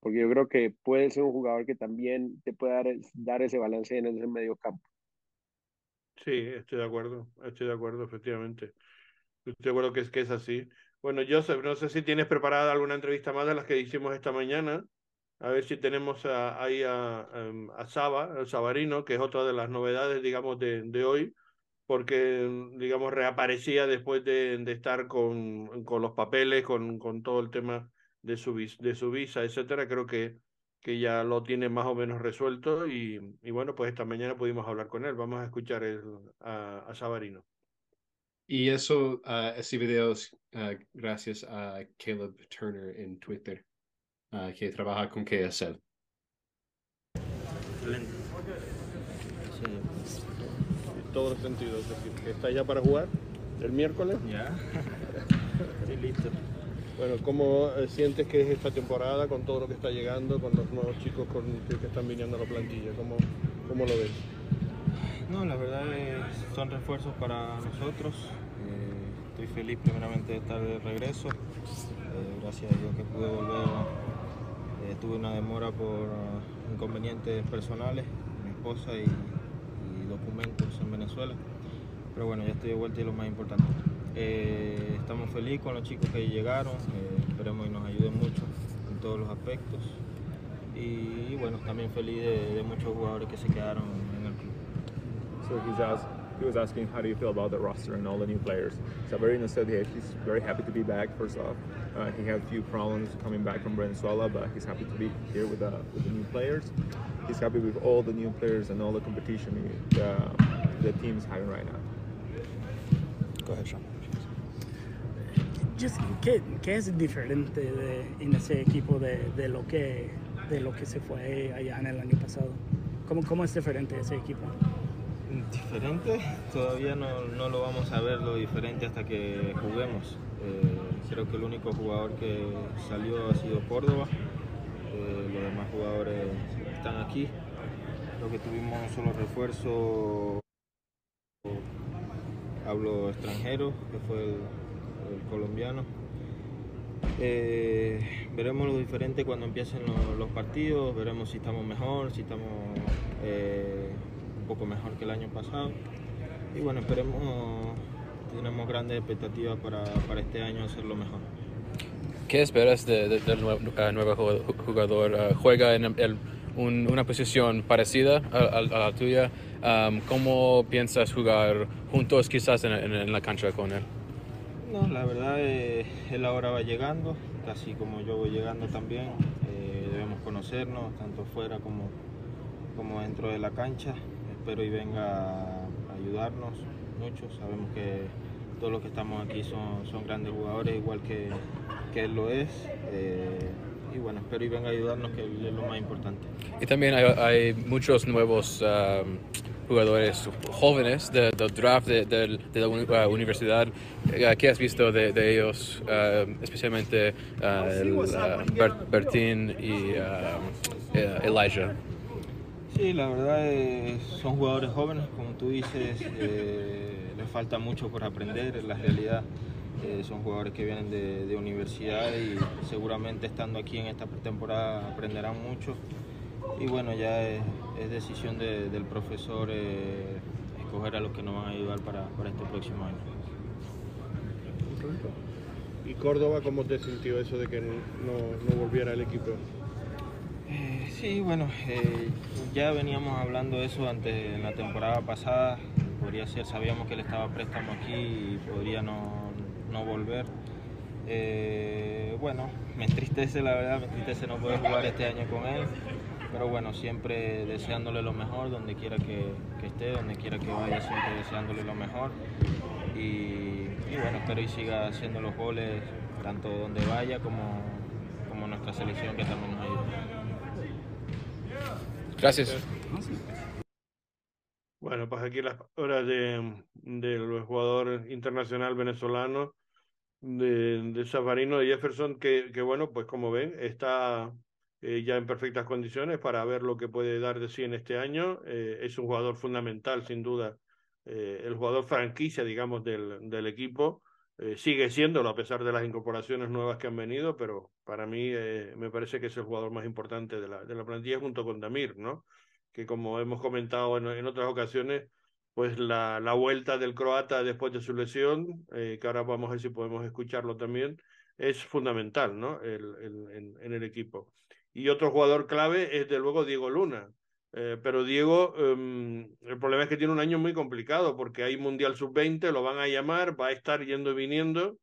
Porque yo creo que puede ser un jugador que también te puede dar, dar ese balance en ese medio campo. Sí, estoy de acuerdo, estoy de acuerdo, efectivamente. Estoy de acuerdo que es, que es así. Bueno, Joseph, no sé si tienes preparada alguna entrevista más de las que hicimos esta mañana. A ver si tenemos ahí a, em, a, Saba, el Sabarino, que es otra de las novedades, digamos, de, de hoy, porque, digamos, reaparecía después de, de estar con, con, los papeles, con, con todo el tema de su, de su visa, etcétera. Creo que, que ya lo tiene más o menos resuelto y, y bueno, pues esta mañana pudimos hablar con él. Vamos a escuchar el, a, a Sabarino. Y eso, uh, ese video uh, gracias a Caleb Turner en Twitter. Ah, que trabaja con KSL. Excelente. Sí. En todos los sentidos. Es decir, que está ya para jugar el miércoles. Ya. (laughs) Estoy listo. Bueno, ¿cómo eh, sientes que es esta temporada con todo lo que está llegando, con los nuevos chicos que, están viniendo a la plantilla? ¿Cómo, cómo lo ves? No, la verdad es, son refuerzos para nosotros. Eh, estoy feliz primeramente de estar de regreso. Eh, gracias a Dios que pude volver tuve una demora por inconvenientes personales, mi esposa y, documentos en Venezuela. Pero bueno, ya estoy de vuelta y lo más importante. Eh, estamos felices con los chicos que llegaron, eh, esperemos que nos ayuden mucho en todos los aspectos. Y, bueno, también feliz de, de, muchos jugadores que se quedaron en el club. he was asking how do you feel about the roster and all the new players. Sabarino said yeah, he's very happy to be back. First off, uh, he had a few problems coming back from Venezuela, but he's happy to be here with, uh, with the new players. He's happy with all the new players and all the competition he, uh, the team is having right now. Go ahead, Sean. ¿Qué, ¿qué, es diferente en ese equipo de, lo que, de lo que se fue allá en el año pasado? ¿Cómo, cómo es diferente ese equipo? diferente, todavía no, no, lo vamos a ver lo diferente hasta que juguemos. Eh, creo que el único jugador que salió ha sido Córdoba, eh, los demás jugadores están aquí. Creo que tuvimos solo refuerzo, hablo extranjero, que fue el, colombiano. Eh, veremos lo diferente cuando empiecen los, partidos, veremos si estamos mejor, si estamos eh, un poco mejor que el año pasado. Y bueno, esperemos, tenemos grandes expectativas para, para este año hacerlo mejor. ¿Qué esperas del de, de nuevo, jugador? Uh, ¿Juega en una posición parecida a, la tuya? ¿Cómo piensas jugar juntos quizás en, en, la cancha con él? La verdad eh, él ahora va llegando. casi como yo voy llegando también. Eh, debemos conocernos, tanto fuera como, como dentro de la cancha. Espero y venga a ayudarnos mucho. Sabemos que todos los que estamos aquí son, son grandes jugadores, igual que, que él lo es. Eh, y bueno, espero y venga a ayudarnos, que es lo más importante. Y también hay, muchos nuevos um, jugadores jóvenes del draft de, de, de la uni- uh, universidad. Uh, ¿Qué has visto de, de ellos, uh, especialmente uh, el, uh, Ber- Bertín y uh, eh, Elijah? Sí, la verdad eh, son jugadores jóvenes, como tú dices, eh, les falta mucho por aprender, en la realidad. eh, son jugadores que vienen de, de universidad y seguramente estando aquí en esta pretemporada aprenderán mucho. Y bueno, ya es, es decisión de- del profesor eh, escoger a los que nos van a ayudar para, para este próximo año. ¿Y Córdoba cómo te sintió eso de que no, no volviera al equipo? Eh, sí, bueno, eh, ya veníamos hablando eso antes en la temporada pasada. Podría ser, sabíamos que él estaba préstamo aquí y podría no, no volver. Eh, bueno, me entristece la verdad, me entristece no poder jugar este año con él. Pero bueno, siempre deseándole lo mejor, donde quiera que, que esté, donde quiera que vaya, siempre deseándole lo mejor. Y, y bueno, espero y siga haciendo los goles, tanto donde vaya como, como nuestra selección que también nos ayuda. Gracias. Bueno, pues aquí las palabras de, del jugador internacional venezolano, de, de Safarino de Jefferson, que, que bueno, pues como ven, está eh, ya en perfectas condiciones para ver lo que puede dar de sí en este año. Eh, es un jugador fundamental, sin duda, eh, el jugador franquicia, digamos, del, del equipo. Sigue siéndolo a pesar de las incorporaciones nuevas que han venido, pero para mí me parece que es el jugador más importante de la, de la plantilla junto con Damir, ¿no? que como hemos comentado en, en otras ocasiones, pues la, la, vuelta del croata después de su lesión, que ahora vamos a ver si podemos escucharlo también, es fundamental ¿no? el, el, en, el equipo. Y otro jugador clave es de luego Diego Luna. Eh, pero Diego, um, el problema es que tiene un año muy complicado porque hay Mundial Sub-20, lo van a llamar, va a estar yendo y viniendo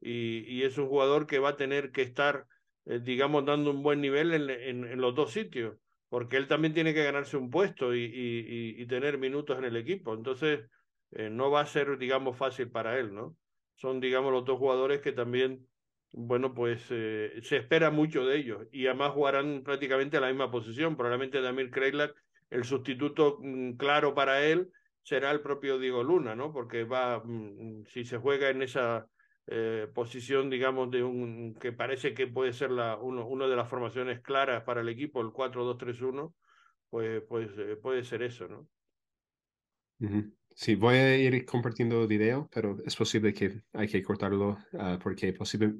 y, y es un jugador que va a tener que estar, eh, digamos, dando un buen nivel en, en, en los dos sitios porque él también tiene que ganarse un puesto y, y, y tener minutos en el equipo. Entonces, eh, no va a ser, digamos, fácil para él, ¿no? Son, digamos, los dos jugadores que también, bueno, pues eh, se espera mucho de ellos y además jugarán prácticamente la misma posición. Probablemente Damir Kreilak, el sustituto mm, claro para él será el propio Diego Luna, ¿no? Porque va, mm, si se juega en esa eh, posición, digamos, de un que parece que puede ser la, uno, una de las formaciones claras para el equipo, el 4-2-3-1, pues, pues eh, puede ser eso, ¿no? Sí, voy a ir compartiendo video, pero es posible que hay que cortarlo uh, porque posible,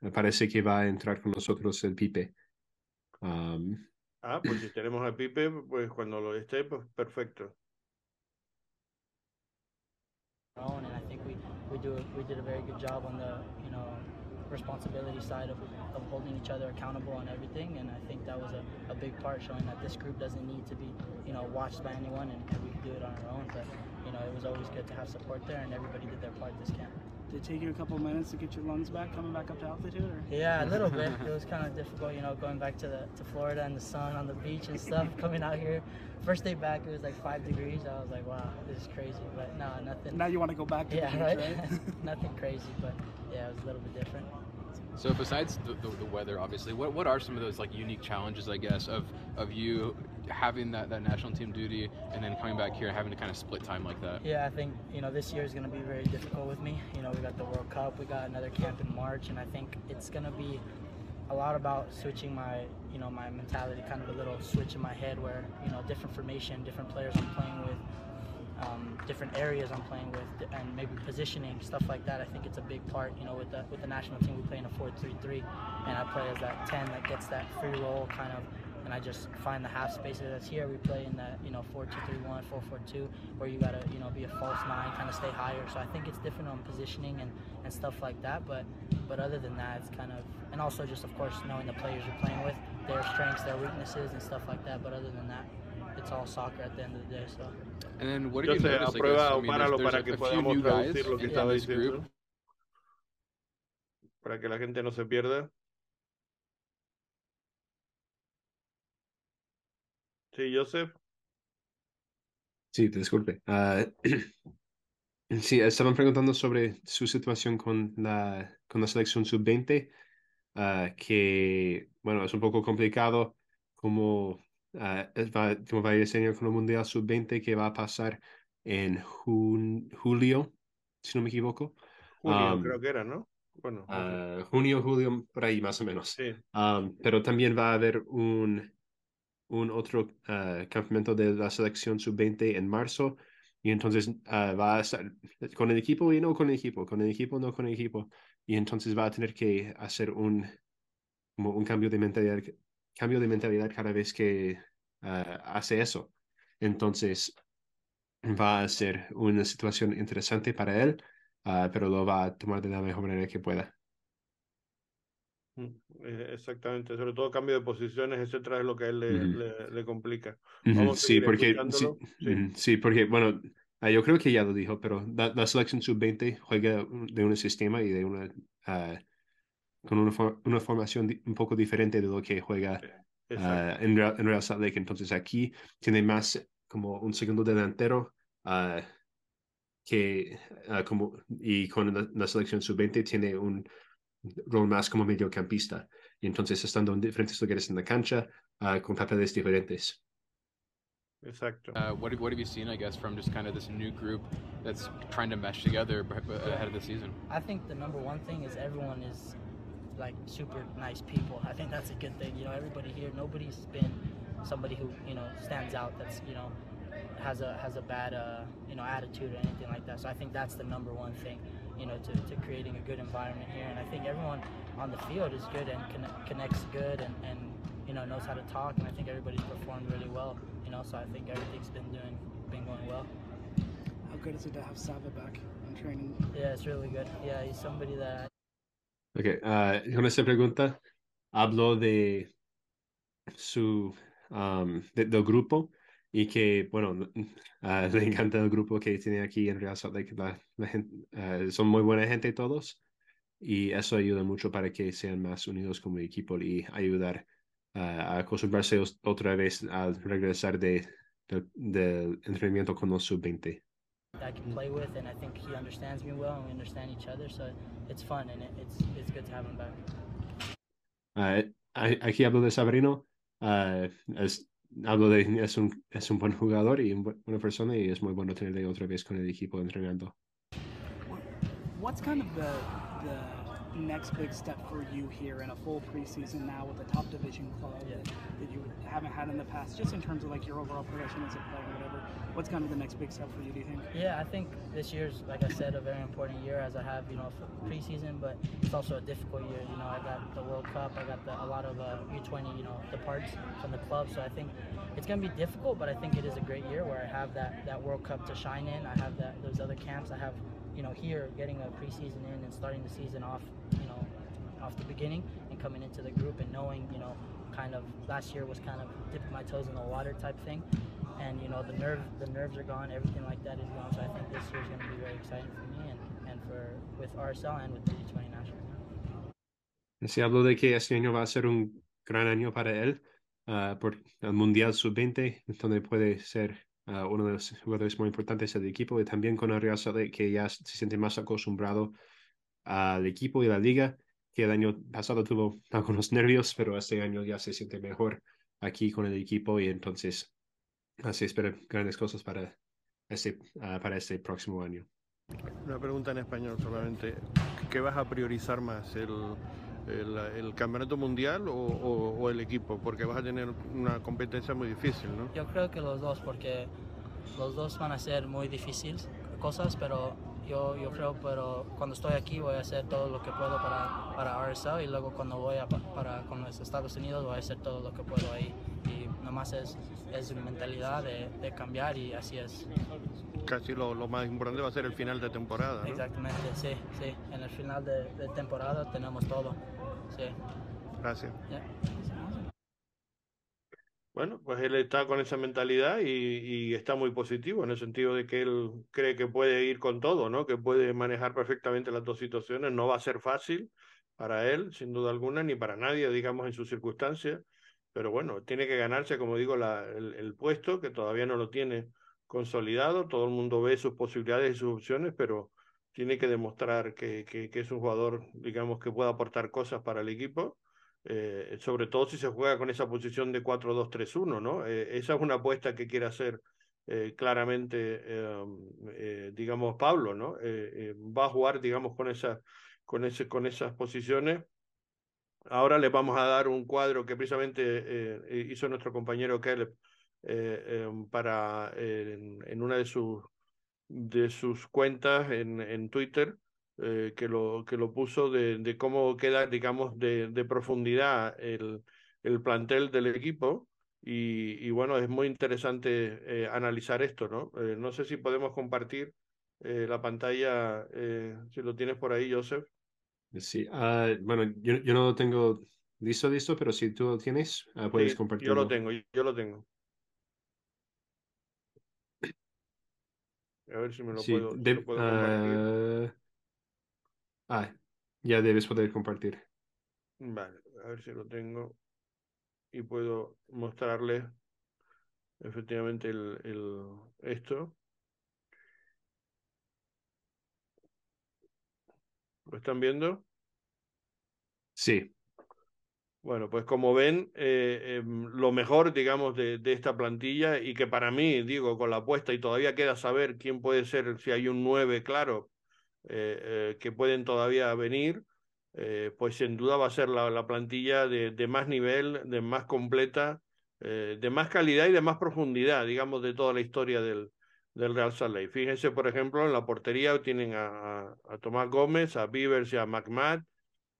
me parece que va a entrar con nosotros el Pipe. Um... Ah, pues si tenemos al Pipe, pues cuando lo esté, pues perfecto. and I think we we do we did a very good job on the you know responsibility side of, of holding each other accountable on everything and I think that was a, a big part showing that this group doesn't need to be you know watched by anyone and, and we can do it on our own but you know it was always good to have support there and everybody did their part this camp. Did it take you a couple minutes to get your lungs back coming back up to altitude or? Yeah, a little bit. It was kind of difficult, you know, going back to the to Florida and the sun on the beach and stuff. (laughs) coming out here, first day back it was like five degrees. I was like, wow, this is crazy. But no, nothing. Now you want to go back to yeah, the beach, right? right? (laughs) nothing crazy, but yeah, it was a little bit different. So besides the, the, the, weather, obviously, what, what are some of those like unique challenges, I guess, of of you having that, that national team duty and then coming back here and having to kind of split time like that? Yeah, I think you know this year is going to be very difficult with me. You know, we got the World Cup, we got another camp in March, and I think it's going to be a lot about switching my you know my mentality, kind of a little switch in my head where you know different formation, different players I'm playing with. Um, different areas I'm playing with and maybe positioning stuff like that. I think it's a big part. You know, with the with the national team, we play in a 4-3-3, and I play as that 10 that gets that free roll kind of, and I just find the half spaces that's here. We play in that you know 4-2-3-1, 4-4-2, where you gotta you know be a false nine, kind of stay higher. So I think it's different on positioning and and stuff like that. But but other than that, it's kind of and also just of course knowing the players you're playing with, their strengths, their weaknesses, and stuff like that. But other than that. it's all soccer at the end of the day. So. And then what do you notice? I guess, I mean, there's, there's like a few new guys in, in this group. Para que la gente no se pierda. Sí, Joseph. Sí, te disculpe. Uh, (clears throat) sí, estaban preguntando sobre su situación con la, con la selección sub-20, uh, ah, que, bueno, es un poco complicado como uh, va, como va a año con el Mundial sub-20 que va a pasar en jun julio, si no me equivoco. Julio um, creo que era, ¿no? Bueno, uh, junio, julio, por ahí más o menos. Sí. Um, pero también va a haber un, un otro uh, campamento de la selección sub-20 en marzo. Y entonces va a estar con el equipo y no con el equipo, con el equipo, no con el equipo. Y entonces va a tener que hacer un, como un cambio de mentalidad, cambio de mentalidad cada vez que uh, hace eso. Entonces va a ser una situación interesante para él, uh, pero lo va a tomar de la mejor manera que pueda. Exactamente, sobre todo cambio de posiciones, etcétera, es lo que a él le, Ujú. le, le complica. Vamos Sí, porque, sí. Sí. sí, porque, bueno, ah, yo creo que ya lo dijo, pero la, la selección sub-20 juega de un sistema y de una, ah, con una, for- una formación un poco diferente de lo que juega Exacto. ah, en, Real, en Real Salt Lake. Entonces aquí tiene más como un segundo delantero ah, que ah, como, y con la, la selección sub-20 tiene un rol más como mediocampista. Y entonces estando en diferentes lugares en la cancha con papeles diferentes. Exacto. Uh, what, have- what have you seen, I guess, from just kind of this new group that's trying to mesh together ahead of the season? I think the number one thing is everyone is like super nice people. I think that's a good thing. You know, everybody here, nobody's been somebody who you know stands out. That's you know has a has a bad uh, you know attitude or anything like that. So I think that's the number one thing. You know, to, to creating a good environment here. And I think everyone on the field is good and conne- connects good and, and you know knows how to talk. And I think everybody's performed really well. You know, so I think everything's been doing been going well. How good is it to have Sava back in training? Yeah, it's really good. Yeah, he's somebody that Ok, ah, con esta pregunta hablo de su um, de- del grupo y que, bueno, ah, (laughs) le encanta el grupo que tiene aquí en Real Salt Lake. La, la gen- ah, son muy buena gente todos y eso ayuda mucho para que sean más unidos como equipo y ayudar a acostumbrarse os- otra vez al regresar de, del- del entrenamiento con los sub-20. I can play with, and I think he understands me well, and we understand each other. So it's fun, and it, it's it's good to have him back. A- aquí hablo de Sabrino. ah, es, hablo de es un, es un buen jugador y un bu- buena persona y es muy bueno tenerle otra vez con el equipo entrenando. What's kind of the the next big step for you here in a full preseason now with a top division club that, that you haven't had in the past, just in terms of like your overall progression as a player, whatever. What's kind of the next big step for you? Do you think? Yeah, I think this year's, like I said, a very important year as I have, you know, preseason, but it's also a difficult year. You know, I got the World Cup, I got the, a lot of uh, U20, you know, departs from the club, so I think it's going to be difficult, but I think it is a great year where I have that, that World Cup to shine in. I have that those other camps. I have, you know, here getting a preseason in and starting the season off, you know, off the beginning and coming into the group and knowing, you know, kind of last year was kind of dipping my toes in the water type thing. And you know the nerve, the nerves are gone, everything like that is gone. So I think this year is going to be very exciting for me and, and for with RSL and with the U20 national. Se habló de que este año va a ser un gran año para él ah, por el Mundial Sub-20, donde puede ser ah, uno de los jugadores muy importantes del equipo y también con el Real Salt que ya se siente más acostumbrado al equipo y la liga, que el año pasado tuvo algunos nervios, pero este año ya se siente mejor aquí con el equipo y entonces así espera grandes cosas para este, ah, para este próximo año. Una pregunta en español solamente. ¿Qué vas a priorizar más? ¿El, el, el campeonato mundial o, o- o el equipo? Porque vas a tener una competencia muy difícil, ¿no? Yo creo que los dos, porque los dos van a ser muy difíciles cosas, pero yo, yo creo, pero cuando estoy aquí voy a hacer todo lo que puedo para, para RSL y luego cuando voy a, pa- para con los Estados Unidos voy a hacer todo lo que puedo ahí. Y nomás es, es mentalidad de, de cambiar y así es. Casi lo, lo más importante va a ser el final de temporada, ¿no? Exactamente, sí, sí. En el final de, de temporada tenemos todo. Sí. Gracias. Bueno, pues él está con esa mentalidad y, está muy positivo en el sentido de que él cree que puede ir con todo, ¿no? Que puede manejar perfectamente las dos situaciones. No va a ser fácil para él, sin duda alguna, ni para nadie, digamos, en sus circunstancias, pero bueno, tiene que ganarse, como digo, el, puesto, que todavía no lo tiene consolidado, todo el mundo ve sus posibilidades y sus opciones, pero tiene que demostrar que, que, que es un jugador, digamos, que pueda aportar cosas para el equipo. Eh, sobre todo si se juega con esa posición de 4-2-3-1, ¿no? Eh, esa es una apuesta que quiere hacer eh, claramente, digamos, Pablo, ¿no? va a jugar, digamos, con, esa, con, con esas posiciones. Ahora le vamos a dar un cuadro que precisamente hizo nuestro compañero Caleb para, en, en, una de sus, de sus cuentas en, en Twitter, eh, que, lo, que lo puso de, de cómo queda, digamos, de, de profundidad el, el, plantel del equipo. Y, y bueno, es muy interesante eh, analizar esto, ¿no? Eh, no sé si podemos compartir la pantalla, si lo tienes por ahí, Joseph. Sí, uh, bueno, yo, yo, no tengo listo, listo, pero si tú lo tienes, uh, puedes sí, compartirlo. Yo lo tengo, yo lo tengo. A ver si me lo sí, puedo, de, lo puedo compartir. Uh, Ah, ya debes poder compartir. Vale, a ver si lo tengo y puedo mostrarles efectivamente el, el, esto. ¿Lo están viendo? Sí. Bueno, pues como ven, eh, eh, lo mejor, digamos, de, de, esta plantilla y que para mí, digo, con la apuesta y todavía queda saber quién puede ser, si hay un 9, claro, eh, eh, que pueden todavía venir, eh, pues sin duda va a ser la, la plantilla de, más nivel, de más completa, de más calidad y de más profundidad, digamos, de toda la historia del, Real Salt Lake. Fíjense, por ejemplo, en la portería tienen a, a, a Tomás Gómez, a Beavers y a McMahon.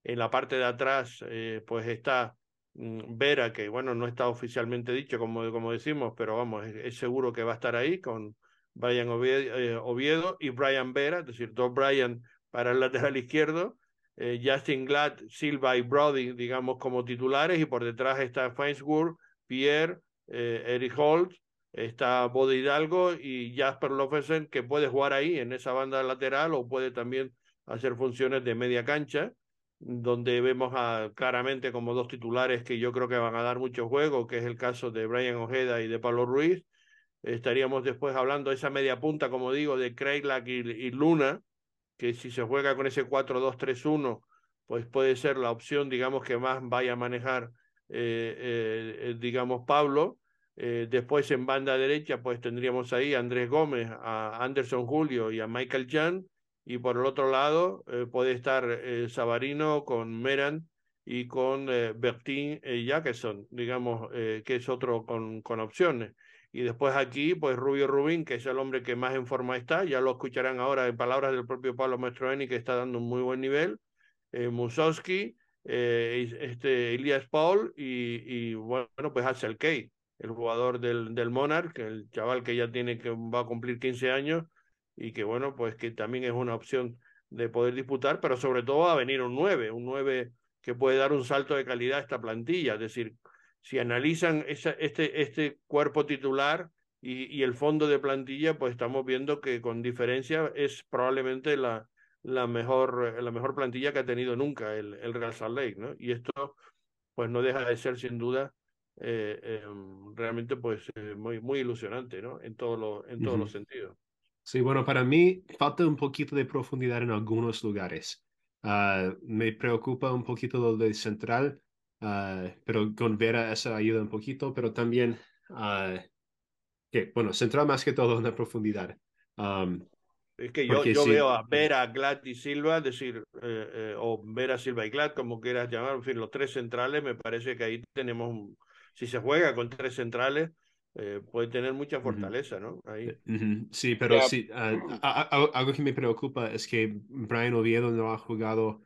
En la parte de atrás, pues está mm, Vera, que bueno, no está oficialmente dicho, como, como decimos, pero vamos, es, es seguro que va a estar ahí con Brian Oviedo, eh, Oviedo, y Brian Vera, es decir, dos Brian para el lateral izquierdo, eh, Justin Glad, Silva y Brody, digamos, como titulares, y por detrás está Fainsworth, Pierre, eh, Eric Holt, está Bode Hidalgo y Jasper Lofesen, que puede jugar ahí en esa banda lateral o puede también hacer funciones de media cancha, donde vemos claramente como dos titulares que yo creo que van a dar mucho juego, que es el caso de Brian Ojeda y de Pablo Ruiz, Estaríamos después hablando de esa media punta, como digo, de Craiglack y, Luna, que si se juega con ese 4-2-3-1, pues puede ser la opción, digamos, que más vaya a manejar, eh, eh, digamos, Pablo. Eh, después en banda derecha, pues tendríamos ahí a Andrés Gómez, a Anderson Julio y a Michael Jan. Y por el otro lado puede estar Sabarino con Meran y con Bertín Jackeson, digamos, que es otro con, con opciones. Y después aquí, pues Rubio Rubín, que es el hombre que más en forma está, ya lo escucharán ahora en palabras del propio Pablo Mastroeni, que está dando un muy buen nivel. Eh, Musowski, eh, este, Elias Paul y, y, bueno, pues Axel Kay, el jugador del, del Monarch, el chaval que ya tiene que va a cumplir 15 años y que bueno, pues que también es una opción de poder disputar, pero sobre todo va a venir un 9, un 9 que puede dar un salto de calidad a esta plantilla, es decir, si analizan esa, este, este cuerpo titular y, y, el fondo de plantilla, pues estamos viendo que con diferencia es probablemente la, la, mejor, la mejor plantilla que ha tenido nunca el, el Real Salt Lake, ¿no? Y esto pues no deja de ser sin duda eh, eh, realmente pues eh, muy, muy ilusionante, ¿no? En, todo lo, en todos uh -huh. los sentidos. Sí, bueno, para mí falta un poquito de profundidad en algunos lugares. Uh, me preocupa un poquito lo de central, Uh, pero con Vera eso ayuda un poquito, pero también, uh, que, bueno, central más que todo en la profundidad. Um, es que yo, yo sí, veo a Vera, Glad y Silva, decir, eh, eh, o Vera, Silva y Glad, como quieras llamar, en fin, los tres centrales, me parece que ahí tenemos, un, si se juega con tres centrales, eh, puede tener mucha fortaleza, uh. ¿no? Ahí. Uh -huh. Sí, pero yeah. sí, uh, algo que me preocupa es que Brian Oviedo no ha jugado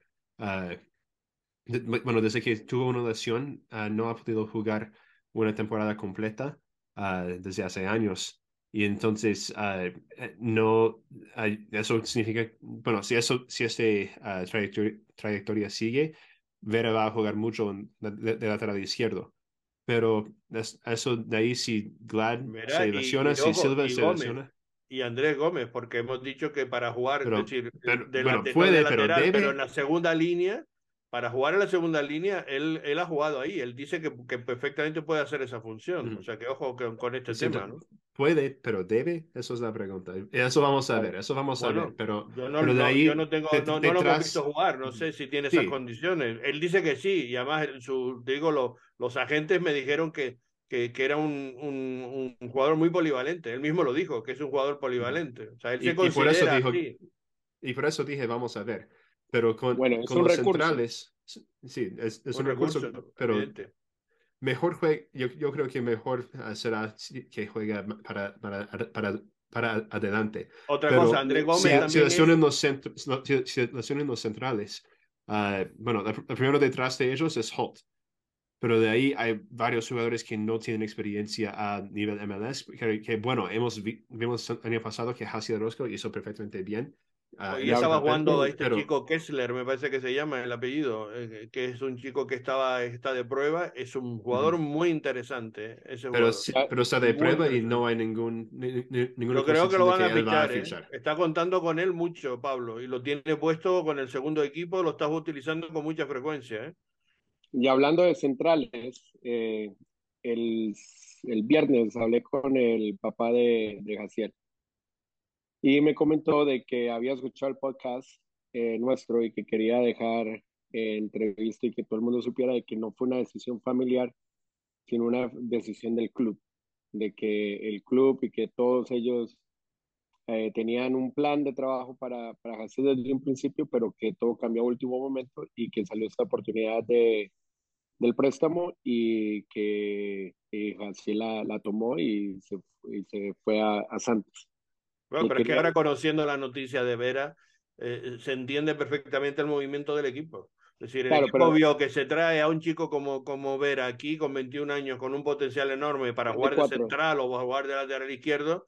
bueno, desde que tuvo una lesión, uh, no ha podido jugar una temporada completa uh, desde hace años. Y entonces, uh, no, eso significa, bueno, si, eso, si este trayectoria, trayectoria, sigue, Vera va a jugar mucho de, de, de lateral izquierdo. Pero eso de ahí, si Glad Vera se lesiona, y, y, si Silva se Gómez. lesiona. Y Andrés Gómez, porque hemos dicho que para jugar, Pero, es decir, pero, de, bueno, de, puede, de pero lateral, debe. pero en la segunda línea para jugar en la segunda línea, él, él ha jugado ahí. Él dice que, que perfectamente puede hacer esa función. O sea, que ojo con, con este tema, ¿no? Puede, pero debe, eso es la pregunta. Eso vamos a ver, eso vamos a ver. Pero, yo no, pero de ahí, yo no tengo, de- no, no lo detrás- visto jugar, no sé si tiene esas Sí. condiciones. Él dice que sí, y además su, digo, lo- los agentes me dijeron que, que, que era un, un, un jugador muy polivalente. Él mismo lo dijo, que es un jugador polivalente. O sea, él Y- se y por eso considera dijo- así. Y por eso dije, vamos a ver. Pero con, Bueno, es con un los recurso. centrales, sí, es, es un, Un recurso, recurso, pero evidente. mejor juega, yo, yo creo que mejor será que juega para, para, para, para adelante. Otra Pero cosa, Andrés Gómez si, también si es- lesionan los centros, no, si, si lesionan los centrales, ah, bueno, el primero detrás de ellos es Holt. Pero de ahí hay varios jugadores que no tienen experiencia a nivel MLS, que, que, bueno, hemos vi- vimos el año pasado que Hasi Roscoe hizo perfectamente bien. Ah, ese estaba jugando este pero- chico Kessler, me parece que se llama el apellido, eh, que es un chico que estaba está de prueba, es un jugador muy interesante, eh, ese Pero, pero está de Muy prueba y no hay ningún, ni- ni- ninguna Yo creo que lo van a que él va fichar, ¿eh? fichar. Está contando con él mucho, Pablo, y lo tiene puesto con el segundo equipo, lo estás utilizando con mucha frecuencia, ¿eh? Y hablando de centrales, eh, el, el viernes hablé con el papá de, de Jaciel y me comentó de que había escuchado el podcast eh, nuestro y que quería dejar eh, entrevista y que todo el mundo supiera de que no fue una decisión familiar, sino una decisión del club, de que el club y que todos ellos eh, tenían un plan de trabajo para, para Jaciel desde un principio, pero que todo cambió a último momento y que salió esta oportunidad de del préstamo y que Jaciel la, la tomó y se, y se fue a, a Santos. Bueno, pero es que ahora conociendo la noticia de Vera, eh, se entiende perfectamente el movimiento del equipo. Es decir, el Claro, equipo pero- vio que se trae a un chico como, como Vera aquí, con 21 años, con un potencial enorme para jugar de 24. central o jugar de lateral izquierdo,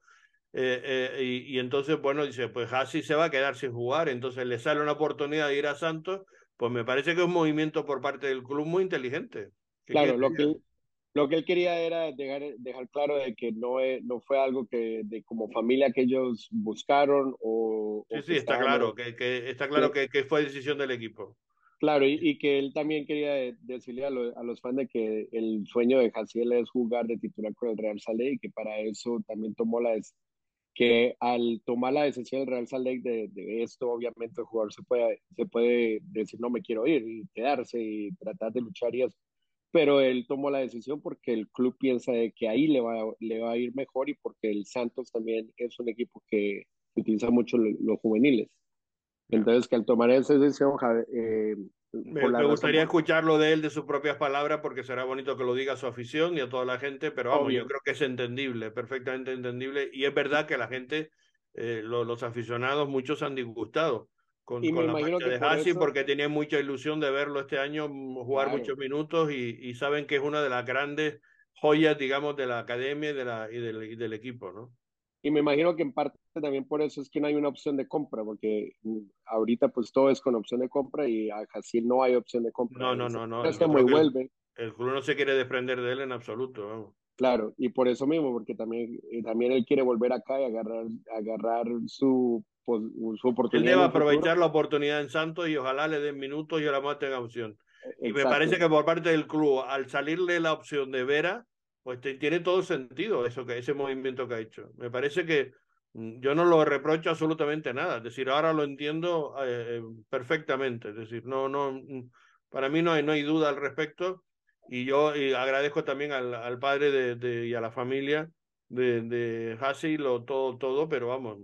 eh, eh, y, y entonces, bueno, dice, pues así se va a quedar sin jugar, entonces le sale una oportunidad de ir a Santos, pues me parece que es un movimiento por parte del club muy inteligente. ¿Qué Claro, lo que lo que él quería era dejar, dejar claro de que no, es- no fue algo que de como familia que ellos buscaron o... Sí, o sí, está claro, que, que está claro que, que fue decisión del equipo. Claro, y, y que él también quería de- decirle a, lo- a los fans de que el sueño de Jaciel es jugar de titular con el Real Lake y que para eso también tomó la que al tomar la decisión del Real Lake de, de esto, obviamente el jugador se puede, se puede decir no me quiero ir y quedarse y tratar de luchar y eso. Pero él tomó la decisión porque el club piensa de que ahí le va, le va a ir mejor y porque el Santos también es un equipo que utiliza mucho lo- los juveniles. Entonces, que al tomar esa decisión, eh, Me, gustaría escucharlo de él, de sus propias palabras, porque será bonito que lo diga a su afición y a toda la gente, pero vamos, Obvio. yo creo que es entendible, perfectamente entendible, y es verdad que la gente, eh, lo- los aficionados, muchos se han disgustado con, Y con la marcha de por Hassi, eso- porque tenían mucha ilusión de verlo este año mm, jugar Claro. muchos minutos y, y saben que es una de las grandes joyas, digamos, de la academia y, de la, y, del, y del equipo, ¿no? Y me imagino que en parte también por eso es que no hay una opción de compra, porque mm, ahorita pues todo es con opción de compra y a Jaciel no hay opción de compra. No, no, no, no. préstamo yo y creo que el- vuelve, el club no se quiere desprender de él en absoluto, vamos. Claro, y por eso mismo, porque también, eh, también él quiere volver acá y agarrar, agarrar su, su Él oportunidad. debe el futuro. aprovechar la oportunidad en Santos y ojalá le den minutos y ojalá tenga opción. Y me parece que por parte del club, al salirle la opción de Vera, pues te- tiene todo sentido eso que ese movimiento que ha hecho. Me parece que mm, yo no lo reprocho absolutamente nada. Es decir, ahora lo entiendo eh, eh, perfectamente. Es decir, no, no, mm, para mí no hay, no hay duda al respecto. Y yo y agradezco también al, al padre de, de- y a la familia de, de Hassi lo todo, todo, pero vamos,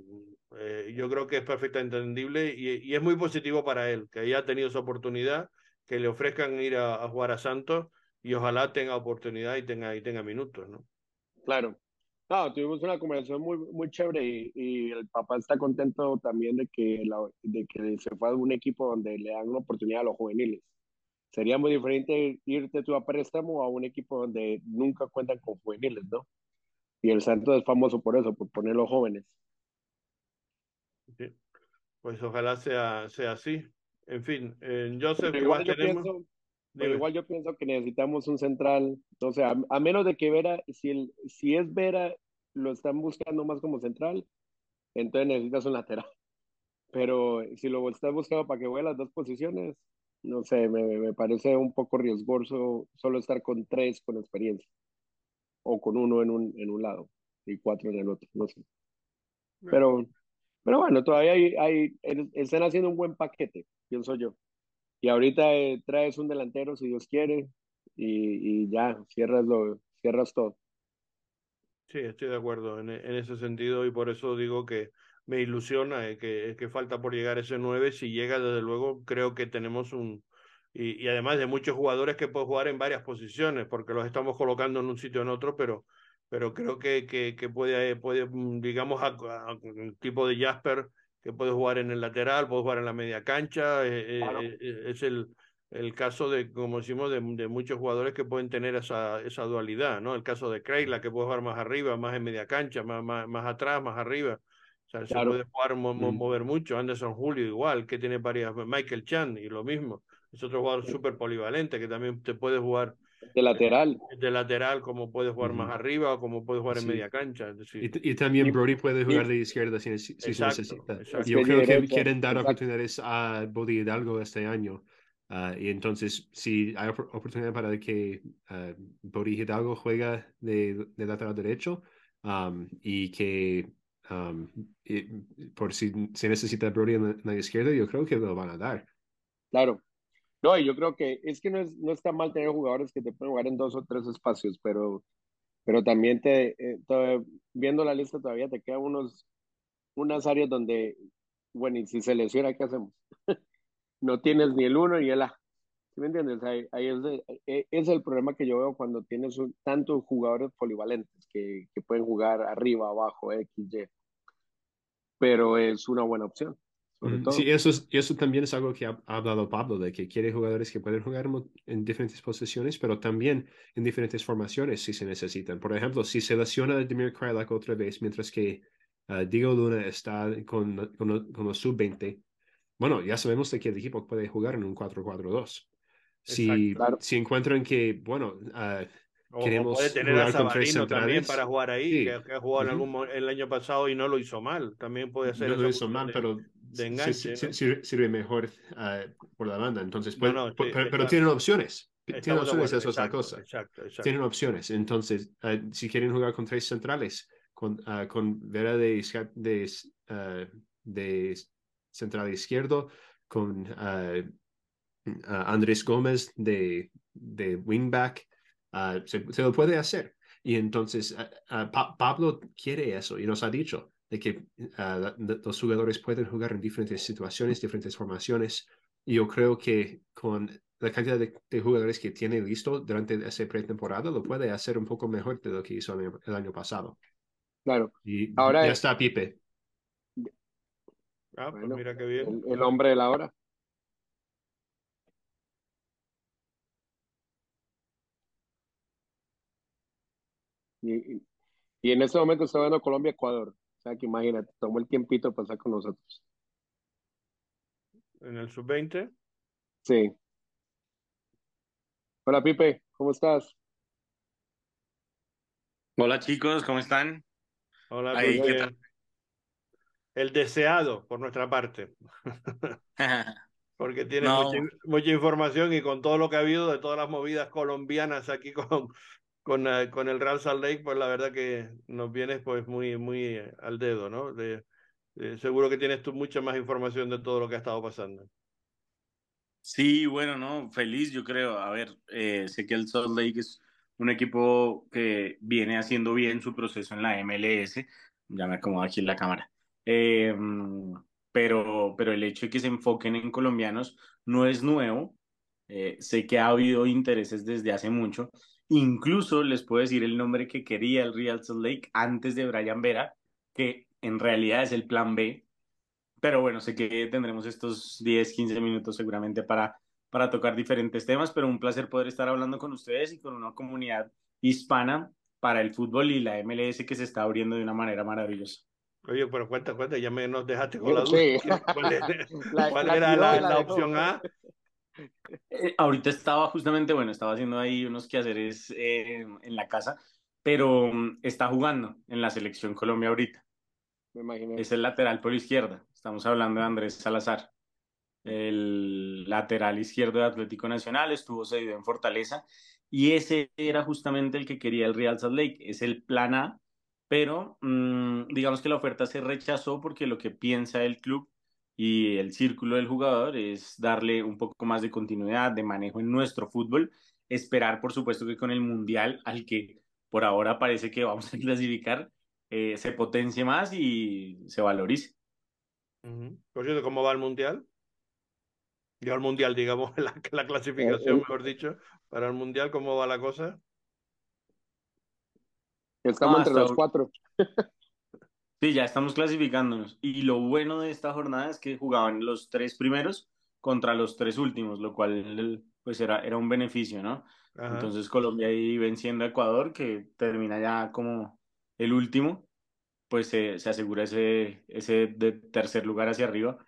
eh, yo creo que es perfectamente entendible y, y es muy positivo para él, que haya tenido esa oportunidad, que le ofrezcan ir a, a jugar a Santos y ojalá tenga oportunidad y tenga, y tenga minutos, ¿no? Claro. No, tuvimos una conversación muy, muy chévere y, y el papá está contento también de que, la, de que se fue a un equipo donde le dan una oportunidad a los juveniles. Sería muy diferente irte tú a préstamo a un equipo donde nunca cuentan con juveniles, ¿no? Y el Santos es famoso por eso, por poner los jóvenes. Sí. Pues ojalá sea, sea así. En fin, eh, Joseph, Pero ¿qué igual más yo tenemos? pienso, pero igual yo pienso que necesitamos un central, o sea, a, a menos de que Vera, si, el, si es Vera, lo están buscando más como central, entonces necesitas un lateral. Pero si lo estás buscando para que juegue las dos posiciones, no sé, me, me parece un poco riesgoso solo estar con tres con experiencia o con uno en un, en un lado y cuatro en el otro, no sé. Pero, pero bueno, todavía hay, hay, están haciendo un buen paquete, pienso yo. Y ahorita eh, traes un delantero si Dios quiere y, y ya, cierras, lo, cierras todo. Sí, estoy de acuerdo en, en ese sentido y por eso digo que me ilusiona eh, que, que falta por llegar ese 9. Si llega, desde luego, creo que tenemos un... Y, y, además de muchos jugadores que pueden jugar en varias posiciones, porque los estamos colocando en un sitio o en otro, pero, pero creo que, que, que puede, puede, mm, digamos, a, el tipo de Jasper, que puede jugar en el lateral, puede jugar en la media cancha, eh, eh, es el, el caso de, como decimos, de, de, muchos jugadores que pueden tener esa, esa dualidad, ¿no? El caso de Kreila, que puede jugar más arriba, más en media cancha, más, más, más atrás, más arriba. O sea, claro. se puede jugar, mo mm. mover mucho. Anderson Julio igual, que tiene varias. Michael Chan y lo mismo. Es otro jugador súper polivalente que también te puede jugar. De lateral. De lateral, como puede jugar uh -huh. más arriba o como puede jugar sí. en media cancha. Decir, y, y, también Brody puede jugar de izquierda si, si exacto, se necesita. Exacto. Yo creo que quieren dar exacto. oportunidades a Brody Hidalgo este año. Uh, y entonces, si hay oportunidad para que uh, Brody Hidalgo juega de, de lateral derecho um, y que Um, y por si se necesita Brody en la, en la, izquierda, yo creo que lo van a dar. Claro. No, yo creo que es que no, es, no está mal tener jugadores que te pueden jugar en dos o tres espacios, pero, pero también te, eh, te, viendo la lista todavía te quedan unos, unas áreas donde, bueno, y si se lesiona, ¿qué hacemos? (laughs) no tienes ni el uno ni el A. ¿Sí me entiendes? Ahí, ahí es, eh, es, el problema que yo veo cuando tienes un, tantos jugadores polivalentes que, que pueden jugar arriba, abajo, X, Y pero es una buena opción. Sobre todo. Sí, eso, es, eso también es algo que ha, ha, hablado Pablo, de que quiere jugadores que pueden jugar en diferentes posiciones, pero también en diferentes formaciones si se necesitan. Por ejemplo, si se lesiona Demir Krylak otra vez, mientras que uh, Diego Luna está con, con, con los sub-20, bueno, ya sabemos de que el equipo puede jugar en un 4-4-2. Si, claro. si encuentran que, bueno, uh, o, Queremos puede tener a Sabarino también para jugar ahí, sí. que, que, ha jugado uh -huh. en algún, el año pasado y no lo hizo mal. También puede ser. No lo hizo mal, de, pero de enganche, ¿no? sirve, sirve, mejor uh, por la banda. Entonces, puede, no, sí, pero, pero, tienen opciones. Tienen opciones, eso es otra cosa. Exacto, exacto. Tienen opciones. Entonces, uh, si quieren jugar con tres centrales, con, con Vera de, de, de central izquierdo, con Andrés Gómez de, de wingback, Uh, se, se, lo puede hacer. Y entonces uh, uh, pa Pablo quiere eso y nos ha dicho de que los jugadores pueden jugar en diferentes situaciones, diferentes formaciones. Y yo creo que con la cantidad de, de jugadores que tiene listo durante esa pretemporada, lo puede hacer un poco mejor de lo que hizo el, el año pasado. Claro. Y Ahora ya es... está Pipe. Ah, pues bueno, mira qué bien. El, el hombre de la hora. Y, y en este momento está viendo Colombia-Ecuador. O sea que imagínate, tomó el tiempito para estar con nosotros. ¿En el sub-20? Sí. Hola Pipe, ¿cómo estás? Hola chicos, ¿cómo están? Hola, Ahí, ¿qué tal? El deseado por nuestra parte. (laughs) Porque tiene no. mucha, mucha, información y con todo lo que ha habido de todas las movidas colombianas aquí con, con, uh, con el Real Salt Lake, pues la verdad que nos vienes pues muy, muy eh, al dedo, ¿no? De, seguro que tienes tú mucha más información de todo lo que ha estado pasando. Sí, bueno, no, feliz yo creo. A ver, eh, sé que el Salt Lake es un equipo que viene haciendo bien su proceso en la MLS, ya me acomodo aquí en la cámara. Eh, pero, pero el hecho de que se enfoquen en colombianos no es nuevo. Eh, sé que ha habido intereses desde hace mucho Incluso les puedo decir el nombre que quería el Real Salt Lake antes de Brian Vera, que en realidad es el plan B. Pero bueno, sé que tendremos estos 10, 15 minutos seguramente para, para tocar diferentes temas, pero un placer poder estar hablando con ustedes y con una comunidad hispana para el fútbol y la MLS que se está abriendo de una manera maravillosa. Oye, pero cuenta, cuenta, ya me nos dejaste con la duda. Sí. ¿Cuál, es, (laughs) la, ¿cuál era la, la, la opción A? Eh, ahorita estaba justamente, bueno, estaba haciendo ahí unos quehaceres eh, en la casa, pero um, está jugando en la selección Colombia ahorita. Me imagino. Es el lateral por izquierda. Estamos hablando de Andrés Salazar. el lateral izquierdo de Atlético Nacional, estuvo cedido en Fortaleza y ese era justamente el que quería el Real Salt Lake, es el plan A, pero mmm, digamos que la oferta se rechazó porque lo que piensa el club y el círculo del jugador es darle un poco más de continuidad, de manejo en nuestro fútbol, esperar por supuesto que con el Mundial al que por ahora parece que vamos a (laughs) clasificar, eh, se potencie más y se valorice. Uh -huh. Por cierto, ¿cómo va el Mundial? Ya el Mundial, digamos, (laughs) la, la clasificación, Eh, eh. mejor dicho, para el Mundial, ¿cómo va la cosa? Estamos No, entre los cuatro. (laughs) Sí, ya estamos clasificándonos. Y lo bueno de esta jornada es que jugaban los tres primeros contra los tres últimos, lo cual pues era, era un beneficio, ¿no? Ajá. Entonces Colombia ahí venciendo a Ecuador, que termina ya como el último, pues se se asegura ese, ese de tercer lugar hacia arriba,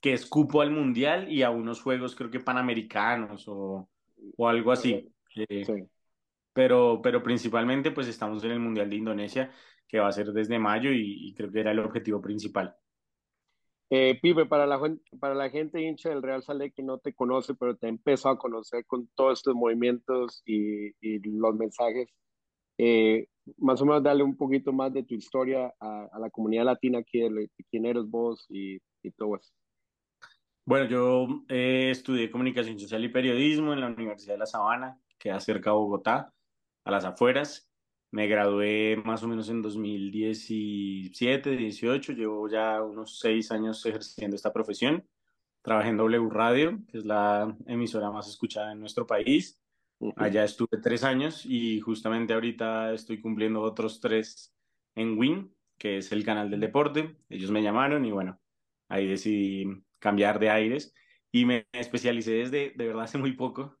que es cupo al Mundial y a unos juegos creo que panamericanos o, o algo así. Eh, Sí. pero, pero principalmente pues estamos en el Mundial de Indonesia, que va a ser desde mayo y, y creo que era el objetivo principal. Eh, Pipe, para la, para la gente hincha del Real Lake que no te conoce, pero te empezó a conocer con todos estos movimientos y, y los mensajes, eh, más o menos darle un poquito más de tu historia a, a la comunidad latina aquí, de, de quién eres vos y, y todo eso. Bueno, yo eh, estudié comunicación social y periodismo en la Universidad de La Sabana, que queda cerca de Bogotá, a las afueras. Me gradué más o menos en 2017, 18, llevo ya unos seis años ejerciendo esta profesión. Trabajé en W Radio, que es la emisora más escuchada en nuestro país. Allá estuve tres años y justamente ahorita estoy cumpliendo otros tres en Win, que es el canal del deporte. Ellos me llamaron y bueno, ahí decidí cambiar de aires y me especialicé desde, de verdad, hace muy poco,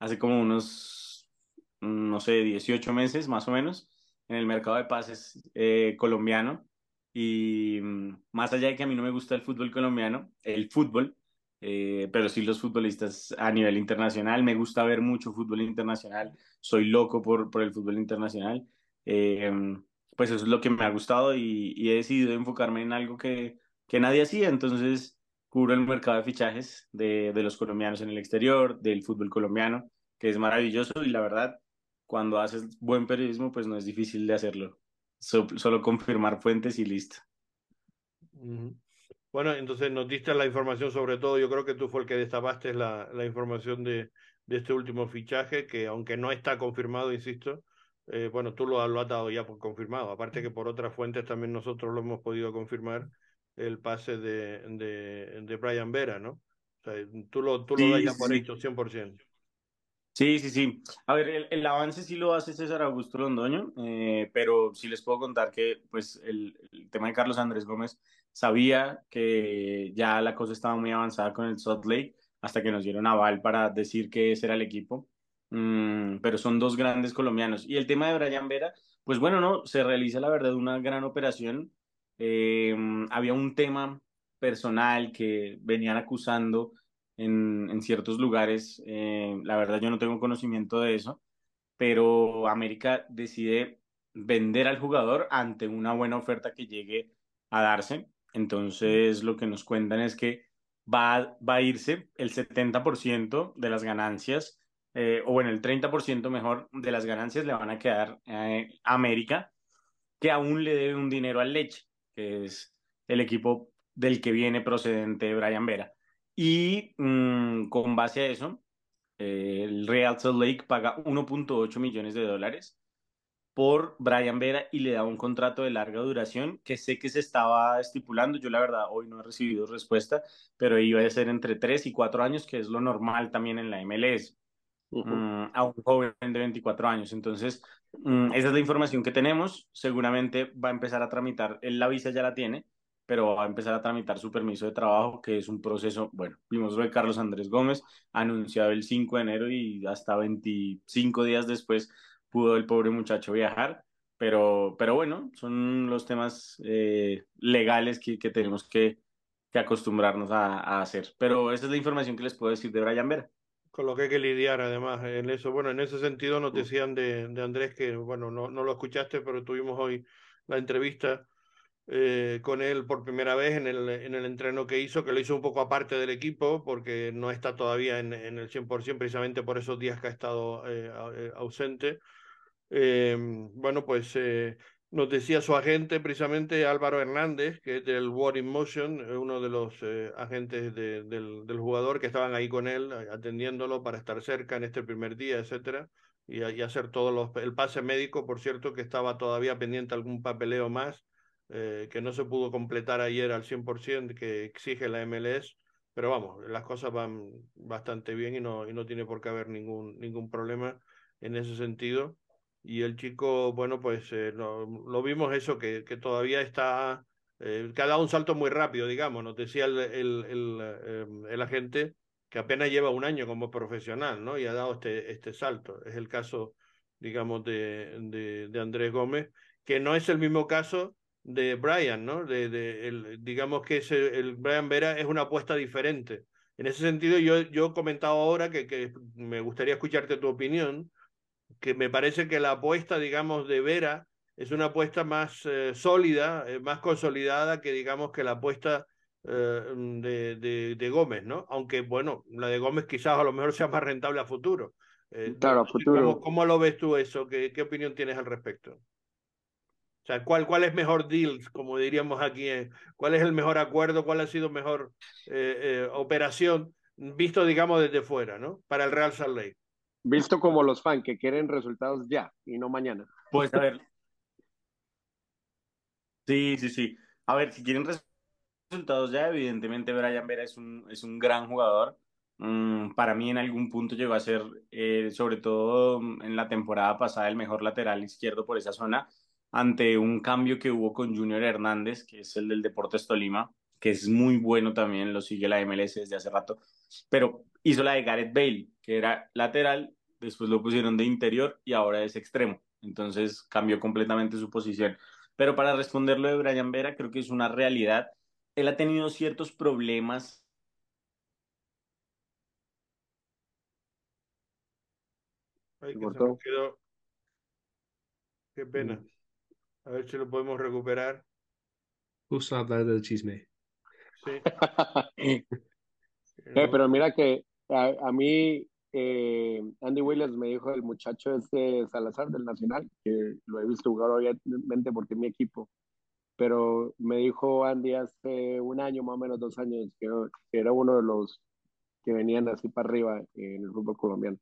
hace como unos, no sé, 18 meses más o menos, en el mercado de pases eh, colombiano. Y mm, más allá de que a mí no me gusta el fútbol colombiano, el fútbol, eh, pero sí los futbolistas a nivel internacional. Me gusta ver mucho fútbol internacional. Soy loco por, por el fútbol internacional. Eh, pues eso es lo que me ha gustado y, y he decidido enfocarme en algo que, que nadie hacía. Entonces, cubro el mercado de fichajes de, de los colombianos en el exterior, del fútbol colombiano, que es maravilloso y la verdad, cuando haces buen periodismo, pues no es difícil de hacerlo. So- solo confirmar fuentes y listo. Bueno, entonces nos diste la información sobre todo, yo creo que tú fue el que destapaste la, la información de, de este último fichaje, que aunque no está confirmado, insisto, eh, bueno, tú lo, lo has dado ya por confirmado, aparte que por otras fuentes también nosotros lo hemos podido confirmar, el pase de, de, de Brian Vera, ¿no? O sea, tú lo, tú lo Sí, das ya por sí. hecho, 100%. Sí, sí, sí. A ver, el, avance sí lo hace César Augusto Londoño, eh, pero sí les puedo contar que pues el, el tema de Carlos Andrés Gómez sabía que ya la cosa estaba muy avanzada con el Salt Lake hasta que nos dieron aval para decir que ese era el equipo. Mm, pero son dos grandes colombianos. Y el tema de Brian Vera, pues bueno, no, se realiza la verdad una gran operación. Eh, había un tema personal que venían acusando en, en ciertos lugares. Eh, la verdad yo no tengo conocimiento de eso, pero América decide vender al jugador ante una buena oferta que llegue a darse. Entonces lo que nos cuentan es que va, va a irse el 70% de las ganancias, eh, o bueno, el 30% mejor de las ganancias le van a quedar eh, a América, que aún le debe un dinero al Leche, que es el equipo del que viene procedente Brian Vera. Y mm, con base a eso, eh, el Real Salt Lake paga 1.8 millones de dólares por Brian Vera y le da un contrato de larga duración que sé que se estaba estipulando. Yo la verdad hoy no he recibido respuesta, pero iba a ser entre 3 y 4 años, que es lo normal también en la MLS, mm, a un joven de 24 años. Entonces, mm, esa es la información que tenemos. Seguramente va a empezar a tramitar, él la visa ya la tiene, pero va a empezar a tramitar su permiso de trabajo, que es un proceso, bueno, vimos lo de Carlos Andrés Gómez, anunciado el 5 de enero y hasta 25 días después pudo el pobre muchacho viajar, pero, pero bueno, son los temas eh, legales que, que tenemos que, que acostumbrarnos a, a hacer. Pero esa es la información que les puedo decir de Brian Vera. Con lo que hay que lidiar además en eso. Bueno, en ese sentido nos decían de, de Andrés que, bueno, no, no lo escuchaste, pero tuvimos hoy la entrevista eh, con él por primera vez en el, en el entreno que hizo, que lo hizo un poco aparte del equipo, porque no está todavía en, en el 100%, precisamente por esos días que ha estado eh, eh, ausente. bueno, pues nos decía su agente, precisamente Álvaro Hernández, que es del War in Motion, uno de los agentes de, del, del, jugador que estaban ahí con él, atendiéndolo para estar cerca en este primer día, etcétera, y, hacer todo los, el pase médico, por cierto, que estaba todavía pendiente algún papeleo más eh, que no se pudo completar ayer al 100% que exige la MLS, pero vamos, las cosas van bastante bien y no, y no tiene por qué haber ningún, ningún problema en ese sentido. Y el chico, bueno, pues eh, lo, vimos eso, que, que todavía está, eh, que ha dado un salto muy rápido, digamos, nos decía el, el, el, em, el, agente que apenas lleva un año como profesional, ¿no? Y ha dado este, este salto. Es el caso, digamos, de, de, de Andrés Gómez, que no es el mismo caso de Brian, ¿no? De, de el, digamos que ese, el Brian Vera es una apuesta diferente. En ese sentido, yo, yo he comentado ahora que, que me gustaría escucharte tu opinión, que me parece que la apuesta, digamos, de Vera es una apuesta más eh, sólida, eh, más consolidada que, digamos, que la apuesta eh, de, de, de, Gómez, ¿no? Aunque, bueno, la de Gómez quizás a lo mejor (laughs) sea más rentable a futuro. claro, a futuro. ¿cómo, ¿Cómo, lo ves tú eso? ¿Qué, ¿Qué opinión tienes al respecto? O sea, ¿cuál, cuál es mejor deal, como diríamos aquí? Eh? ¿Cuál es el mejor acuerdo? ¿Cuál ha sido mejor eh, eh, operación visto, digamos, desde fuera, ¿no? Para el Real Salt Lake. Visto como los fans que quieren resultados ya y no mañana. Pues a ver. Sí, sí, sí. A ver, si quieren resultados ya, evidentemente Brian Vera es un, es un gran jugador. Mm, para mí en algún punto llegó a ser, eh, sobre todo en la temporada pasada, el mejor lateral izquierdo por esa zona ante un cambio que hubo con Junior Hernández, que es el del Deportes Tolima, que es muy bueno también, lo sigue la MLS desde hace rato, pero hizo la de Gareth Bale, que era lateral, después lo pusieron de interior y ahora es extremo, entonces cambió completamente su posición. Pero para responder lo de Brian Vera, creo que es una realidad. Él ha tenido ciertos problemas Ay, que se me quedó. Qué pena. A ver si lo podemos recuperar. Justo hablar del chisme. Sí. (laughs) eh, pero mira que a, a mí eh, Andy Williams me dijo el muchacho este Salazar del Nacional, que lo he visto jugar obviamente porque es mi equipo, pero me dijo Andy hace un año, más o menos dos años, que, que era uno de los que venían así para arriba en el fútbol colombiano.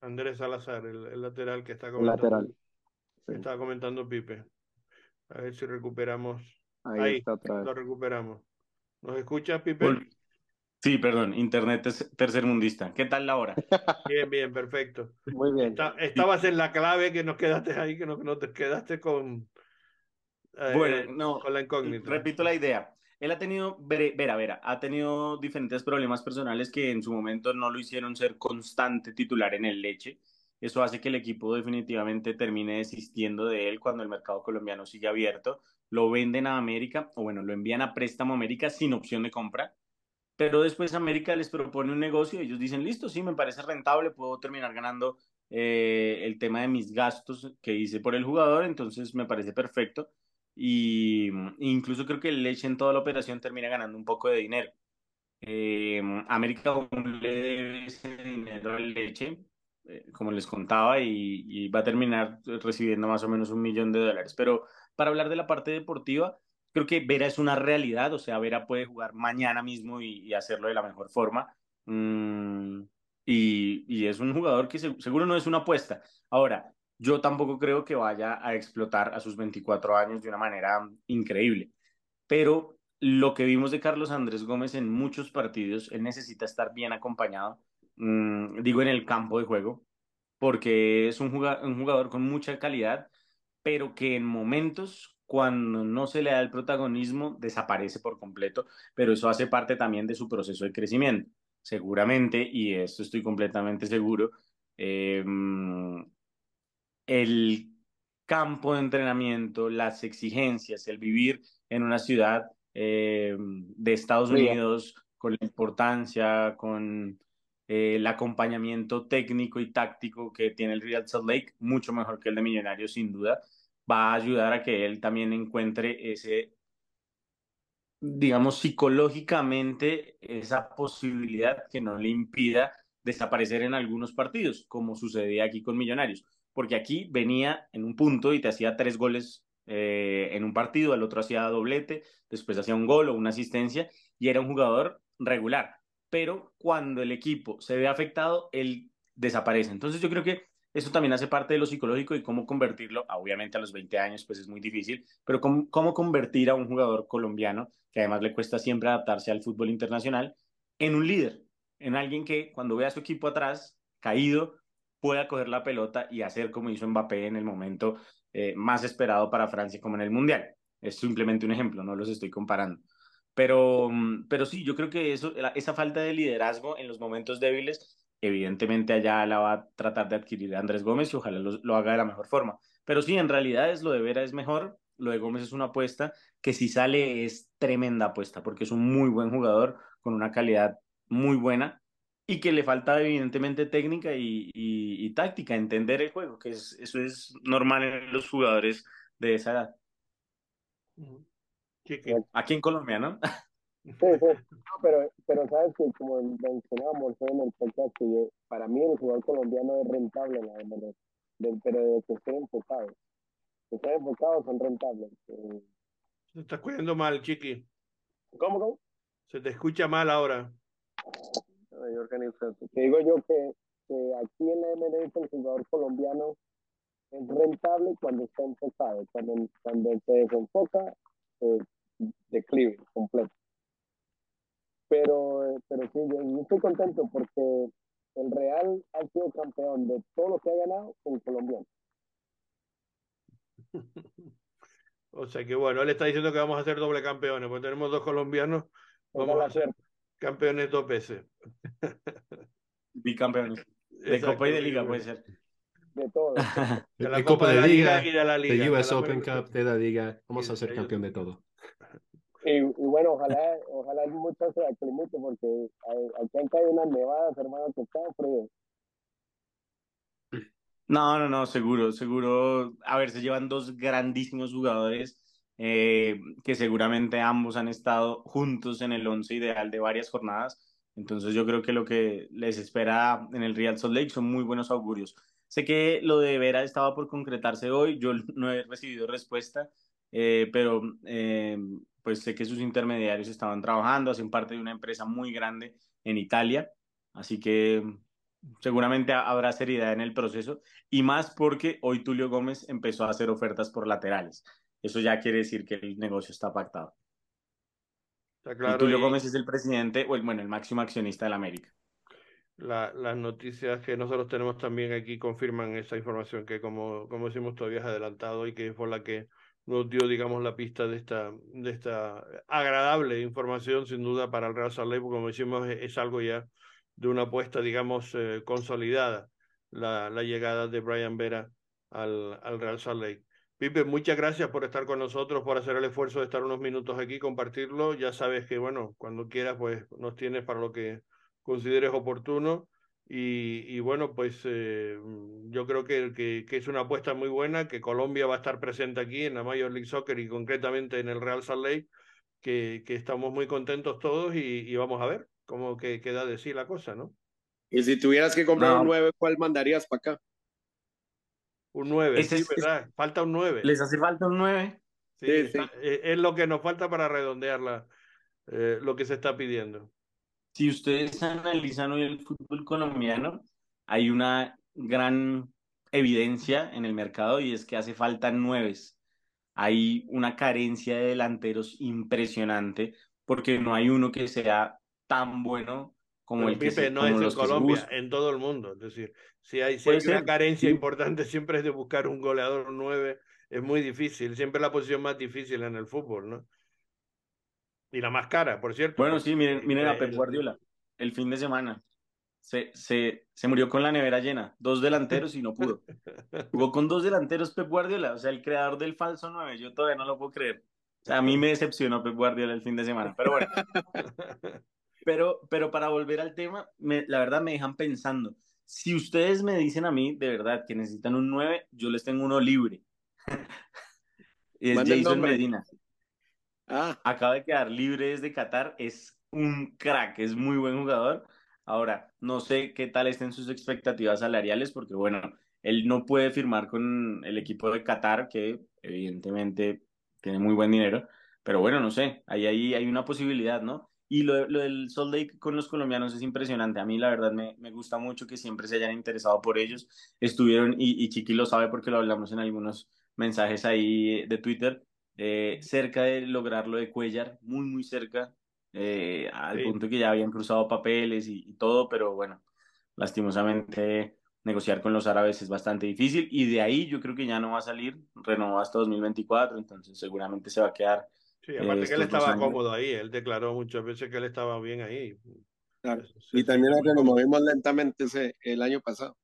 Andrés Salazar, el, el lateral que está El lateral. Sí. Estaba comentando Pipe. A ver si recuperamos. Ahí, Ahí está otra vez. lo recuperamos. ¿Nos escuchas, Pipe? Sí, perdón, internet es tercermundista. ¿Qué tal la hora? (laughs) Bien, bien, perfecto. Muy bien. Está, estabas en la clave que nos quedaste ahí, que no, no te quedaste con, eh, Bueno, no, con la incógnita. repito la idea. Él ha tenido, vera, vera, ha tenido diferentes problemas personales que en su momento no lo hicieron ser constante titular en el Leche. Eso hace que el equipo definitivamente termine desistiendo de él cuando el mercado colombiano sigue abierto. Lo venden a América, o bueno, lo envían a préstamo a América sin opción de compra. Pero después América les propone un negocio y ellos dicen, listo, sí, me parece rentable, puedo terminar ganando eh, el tema de mis gastos que hice por el jugador, entonces me parece perfecto. Y incluso creo que el Leche en toda la operación termina ganando un poco de dinero. Eh, América aún le debe ese dinero al Leche, eh, como les contaba, y, va a terminar recibiendo más o menos un millón de dólares. Pero para hablar de la parte deportiva, creo que Vera es una realidad, o sea, Vera puede jugar mañana mismo y, hacerlo de la mejor forma. Mm, y, es un jugador que se, seguro no es una apuesta. Ahora, yo tampoco creo que vaya a explotar a sus 24 años de una manera increíble. Pero lo que vimos de Carlos Andrés Gómez en muchos partidos, él necesita estar bien acompañado mmm, digo en el campo de juego, porque es un jugador, un jugador con mucha calidad, pero que en momentos cuando no se le da el protagonismo desaparece por completo, pero eso hace parte también de su proceso de crecimiento. Seguramente, y esto estoy completamente seguro, eh, el campo de entrenamiento, las exigencias, el vivir en una ciudad eh, de Estados Unidos, con la importancia, con eh, el acompañamiento técnico y táctico que tiene el Real Salt Lake, mucho mejor que el de Millonarios, sin duda. va a ayudar a que él también encuentre ese, digamos, psicológicamente, esa posibilidad que no le impida desaparecer en algunos partidos, como sucedía aquí con Millonarios, porque aquí venía en un punto y te hacía tres goles eh, en un partido, el otro hacía doblete, después hacía un gol o una asistencia y era un jugador regular, pero cuando el equipo se ve afectado, él desaparece. Entonces yo creo que eso también hace parte de lo psicológico y cómo convertirlo, obviamente a los 20 años pues es muy difícil, pero cómo, cómo convertir a un jugador colombiano, que además le cuesta siempre adaptarse al fútbol internacional, en un líder, en alguien que cuando vea a su equipo atrás, caído, pueda coger la pelota y hacer como hizo Mbappé en el momento eh, más esperado para Francia como en el Mundial. Es simplemente un ejemplo, no los estoy comparando. Pero, mm, pero sí, yo creo que eso, esa falta de liderazgo en los momentos débiles evidentemente allá la va a tratar de adquirir Andrés Gómez y ojalá lo, haga de la mejor forma. Pero sí, en realidad es lo de Vera es mejor, lo de Gómez es una apuesta que si sale es tremenda apuesta porque es un muy buen jugador con una calidad muy buena y que le falta evidentemente técnica y, y, táctica, entender el juego, que es, eso es normal en los jugadores de esa edad. Aquí en Colombia, ¿no? Sí, sí. pero, pero sabes que como mencionábamos en el podcast, que para mí el jugador colombiano es rentable en la MLS, pero de que estén enfocados. Que estén enfocados son rentables. Eh. Se está escuchando mal, Chiqui. ¿Cómo, cómo? Se te escucha mal ahora. Te digo yo que, que aquí en la MLS el jugador colombiano es rentable cuando está enfocado. Cuando, cuando se desenfoca, eh, declive completo. Pero, pero sí, yo, estoy contento porque el Real ha sido campeón de todo lo que ha ganado con colombiano. (laughs) O sea que bueno, él está diciendo que vamos a ser doble campeones, porque tenemos dos colombianos, vamos a ser campeones dos veces. (laughs) Bicampeones. De Copa y de Liga puede ser. De todo. De la, Copa, de, Liga, y de la Liga. De US Open Cup, de la Liga. Vamos a ser campeón de todo. Y, bueno, ojalá, ojalá muchos se aclimuten porque aquí han caído unas nevadas, hermano, que está frío. No, no, no, seguro, seguro. A ver, se llevan dos grandísimos jugadores eh, que seguramente ambos han estado juntos en el once ideal de varias jornadas. Entonces yo creo que lo que les espera en el Real Salt Lake son muy buenos augurios. Sé que lo de Vera estaba por concretarse hoy, yo (laughs) no he recibido respuesta, eh, pero eh, pues sé que sus intermediarios estaban trabajando, hacen parte de una empresa muy grande en Italia, así que seguramente habrá seriedad en el proceso y más porque hoy Tulio Gómez empezó a hacer ofertas por laterales. Eso ya quiere decir que el negocio está pactado. y Tulio Gómez es el presidente, o el, bueno, el máximo accionista de la América. las noticias que nosotros tenemos también aquí confirman esa información que como, como decimos todavía es adelantado y que es por la que nos dio, digamos, la pista de esta, de esta agradable información, sin duda, para el Real Salt Lake, como decimos, es, algo ya de una apuesta, digamos, eh, consolidada, la, la, llegada de Brian Vera al, al Real Salt Lake. Pipe, muchas gracias por estar con nosotros, por hacer el esfuerzo de estar unos minutos aquí, compartirlo. Ya sabes que, bueno, cuando quieras, pues nos tienes para lo que consideres oportuno. Y, bueno, pues eh, yo creo que, que, es una apuesta muy buena, que Colombia va a estar presente aquí en la Major League Soccer y concretamente en el Real Salt Lake, que, que estamos muy contentos todos y, vamos a ver cómo que, queda de sí la cosa, ¿no? Y si tuvieras que comprar un 9, ¿cuál mandarías para acá? Un 9, sí, ¿verdad? falta un 9. ¿Les hace falta un 9? Sí, eh, Es, lo que nos falta para redondear la, eh, lo que se está pidiendo si ustedes analizan hoy el fútbol colombiano, hay una gran evidencia en el mercado y es que hace falta nueves. Hay una carencia de delanteros impresionante porque no hay uno que sea tan bueno como el que se, no es en Colombia, en todo el mundo. Es decir, si hay, una carencia importante siempre es de buscar un goleador nueve, es muy difícil, siempre la posición más difícil en el fútbol, ¿no? Y la más cara, por cierto. Bueno, sí, miren, miren a Pep Guardiola. El fin de semana se, se, se murió con la nevera llena. Dos delanteros y no pudo. (laughs) Jugó con dos delanteros Pep Guardiola, o sea, el creador del falso 9. Yo todavía no lo puedo creer. O sea, a mí me decepcionó Pep Guardiola el fin de semana. Pero bueno. (laughs) Pero, pero para volver al tema, me, la verdad me dejan pensando. Si ustedes me dicen a mí, de verdad, que necesitan un 9, yo les tengo uno libre. (laughs) es Manda el Jason. Medina. Ah, Acaba de quedar libre desde Qatar. Es un crack, es muy buen jugador. Ahora, no sé qué tal estén sus expectativas salariales, porque bueno, él no puede firmar con el equipo de Qatar, que evidentemente tiene muy buen dinero. Pero bueno, no sé, ahí, ahí hay una posibilidad, ¿no? Y lo, lo del Salt Lake con los colombianos es impresionante. A mí, la verdad, me, me gusta mucho que siempre se hayan interesado por ellos. Estuvieron, y, y Chiqui lo sabe porque lo hablamos en algunos mensajes ahí de Twitter, eh, cerca de lograr lo de Cuellar, muy, muy cerca, eh, al Sí. punto que ya habían cruzado papeles y, y todo, pero bueno, lastimosamente negociar con los árabes es bastante difícil y de ahí yo creo que ya no va a salir, renovó hasta 2024, entonces seguramente se va a quedar. Sí, eh, aparte que él estaba años. cómodo ahí, él declaró muchas veces que él estaba bien ahí. claro. Y también cómodo. removimos lentamente ese, el año pasado.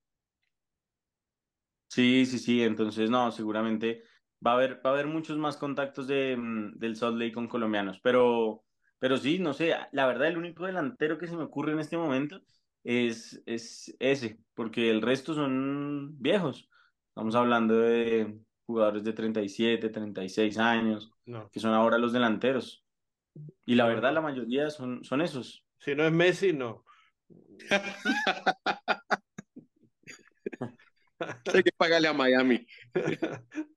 Sí, sí, sí, entonces no, seguramente va a haber, va a haber muchos más contactos de, mm, del Salt Lake con colombianos, pero, pero sí, no sé, la verdad el único delantero que se me ocurre en este momento es, es ese, porque el resto son viejos. Estamos hablando de jugadores de 37, 36 años, No. que son ahora los delanteros. Y la verdad la mayoría son, son esos. Si no es Messi, no. (laughs) (laughs) Hay que pagarle a Miami.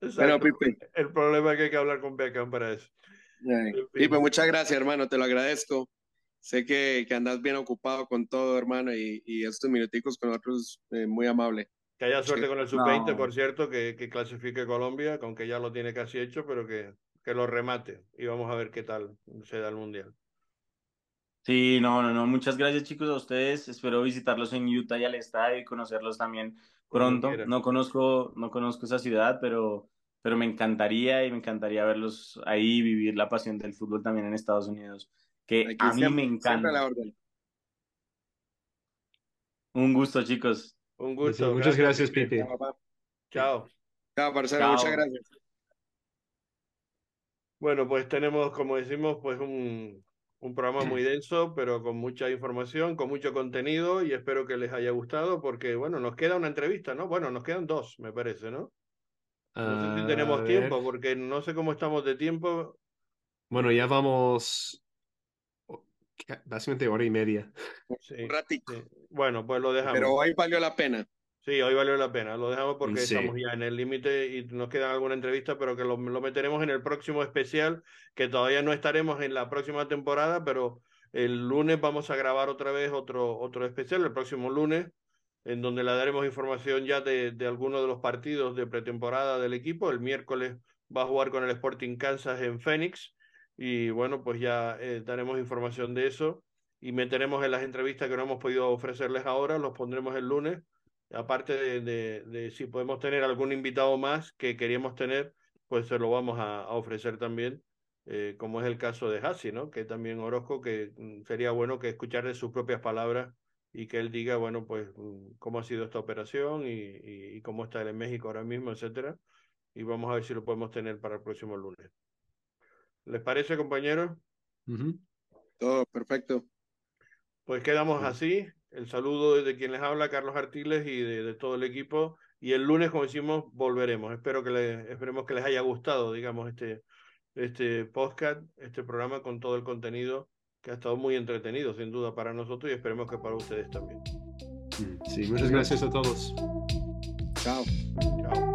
Exacto. Pipe. El problema es que hay que hablar con Beckham para eso. Fin. Pipe, muchas gracias, hermano, te lo agradezco. Sé que, que andas bien ocupado con todo, hermano, y, y estos minuticos con nosotros, eh, muy amable. Que haya suerte Sí. con el sub-20, No. por cierto, que, que clasifique Colombia, que aunque ya lo tiene casi hecho, pero que, que lo remate. Y vamos a ver qué tal se da el Mundial. Sí, no, no, no. Muchas gracias, chicos, a ustedes. Espero visitarlos en Utah y al estadio y conocerlos también pronto. No conozco, no conozco esa ciudad, pero, pero me encantaría y me encantaría verlos ahí, vivir la pasión del fútbol también en Estados Unidos, que Aquí a mí siempre, me encanta. la orden. Un gusto, chicos. Un sí, gusto. muchas gracias, Pipe. Pipe. Chao. Chao. Chao, parcero, Chao. muchas gracias. Bueno, pues tenemos, como decimos, pues un, un programa muy (clears throat) denso, pero con mucha información, con mucho contenido y espero que les haya gustado porque, bueno, nos queda una entrevista, ¿no? Bueno, nos quedan dos, me parece, ¿no? No sé si A tenemos tiempo porque no sé cómo estamos de tiempo. Bueno, ya vamos básicamente hora y media. Sí, Un ratico. sí. Bueno, pues lo dejamos. Pero hoy valió la pena. Sí, hoy valió la pena. Lo dejamos porque Sí. estamos ya en el límite y nos queda alguna entrevista, pero que lo, lo meteremos en el próximo especial, que todavía no estaremos en la próxima temporada, pero el lunes vamos a grabar otra vez otro, otro especial, el próximo lunes, en donde le daremos información ya de, de algunos de los partidos de pretemporada del equipo. El miércoles va a jugar con el Sporting Kansas en Phoenix y bueno, pues ya eh, daremos información de eso y meteremos en las entrevistas que no hemos podido ofrecerles ahora, los pondremos el lunes aparte de, de, de, si podemos tener algún invitado más que queríamos tener, pues se lo vamos a, a ofrecer también, eh, como es el caso de Hassi, ¿no? Que también Orozco, que mm, sería bueno que escuchar de sus propias palabras y que él diga, bueno, pues mm, cómo ha sido esta operación y, y, y cómo está él en México ahora mismo, etcétera. Y vamos a ver si lo podemos tener para el próximo lunes. ¿Les parece, compañeros? Todo perfecto. Pues quedamos Sí. así. El saludo desde quien les habla, Carlos Artiles, y de, de todo el equipo. Y el lunes, como decimos, volveremos. Espero que les, esperemos que les haya gustado, digamos, este, este podcast, este programa con todo el contenido que ha estado muy entretenido, sin duda, para nosotros y esperemos que para ustedes también. Sí, muchas gracias a todos. Chao. Chao.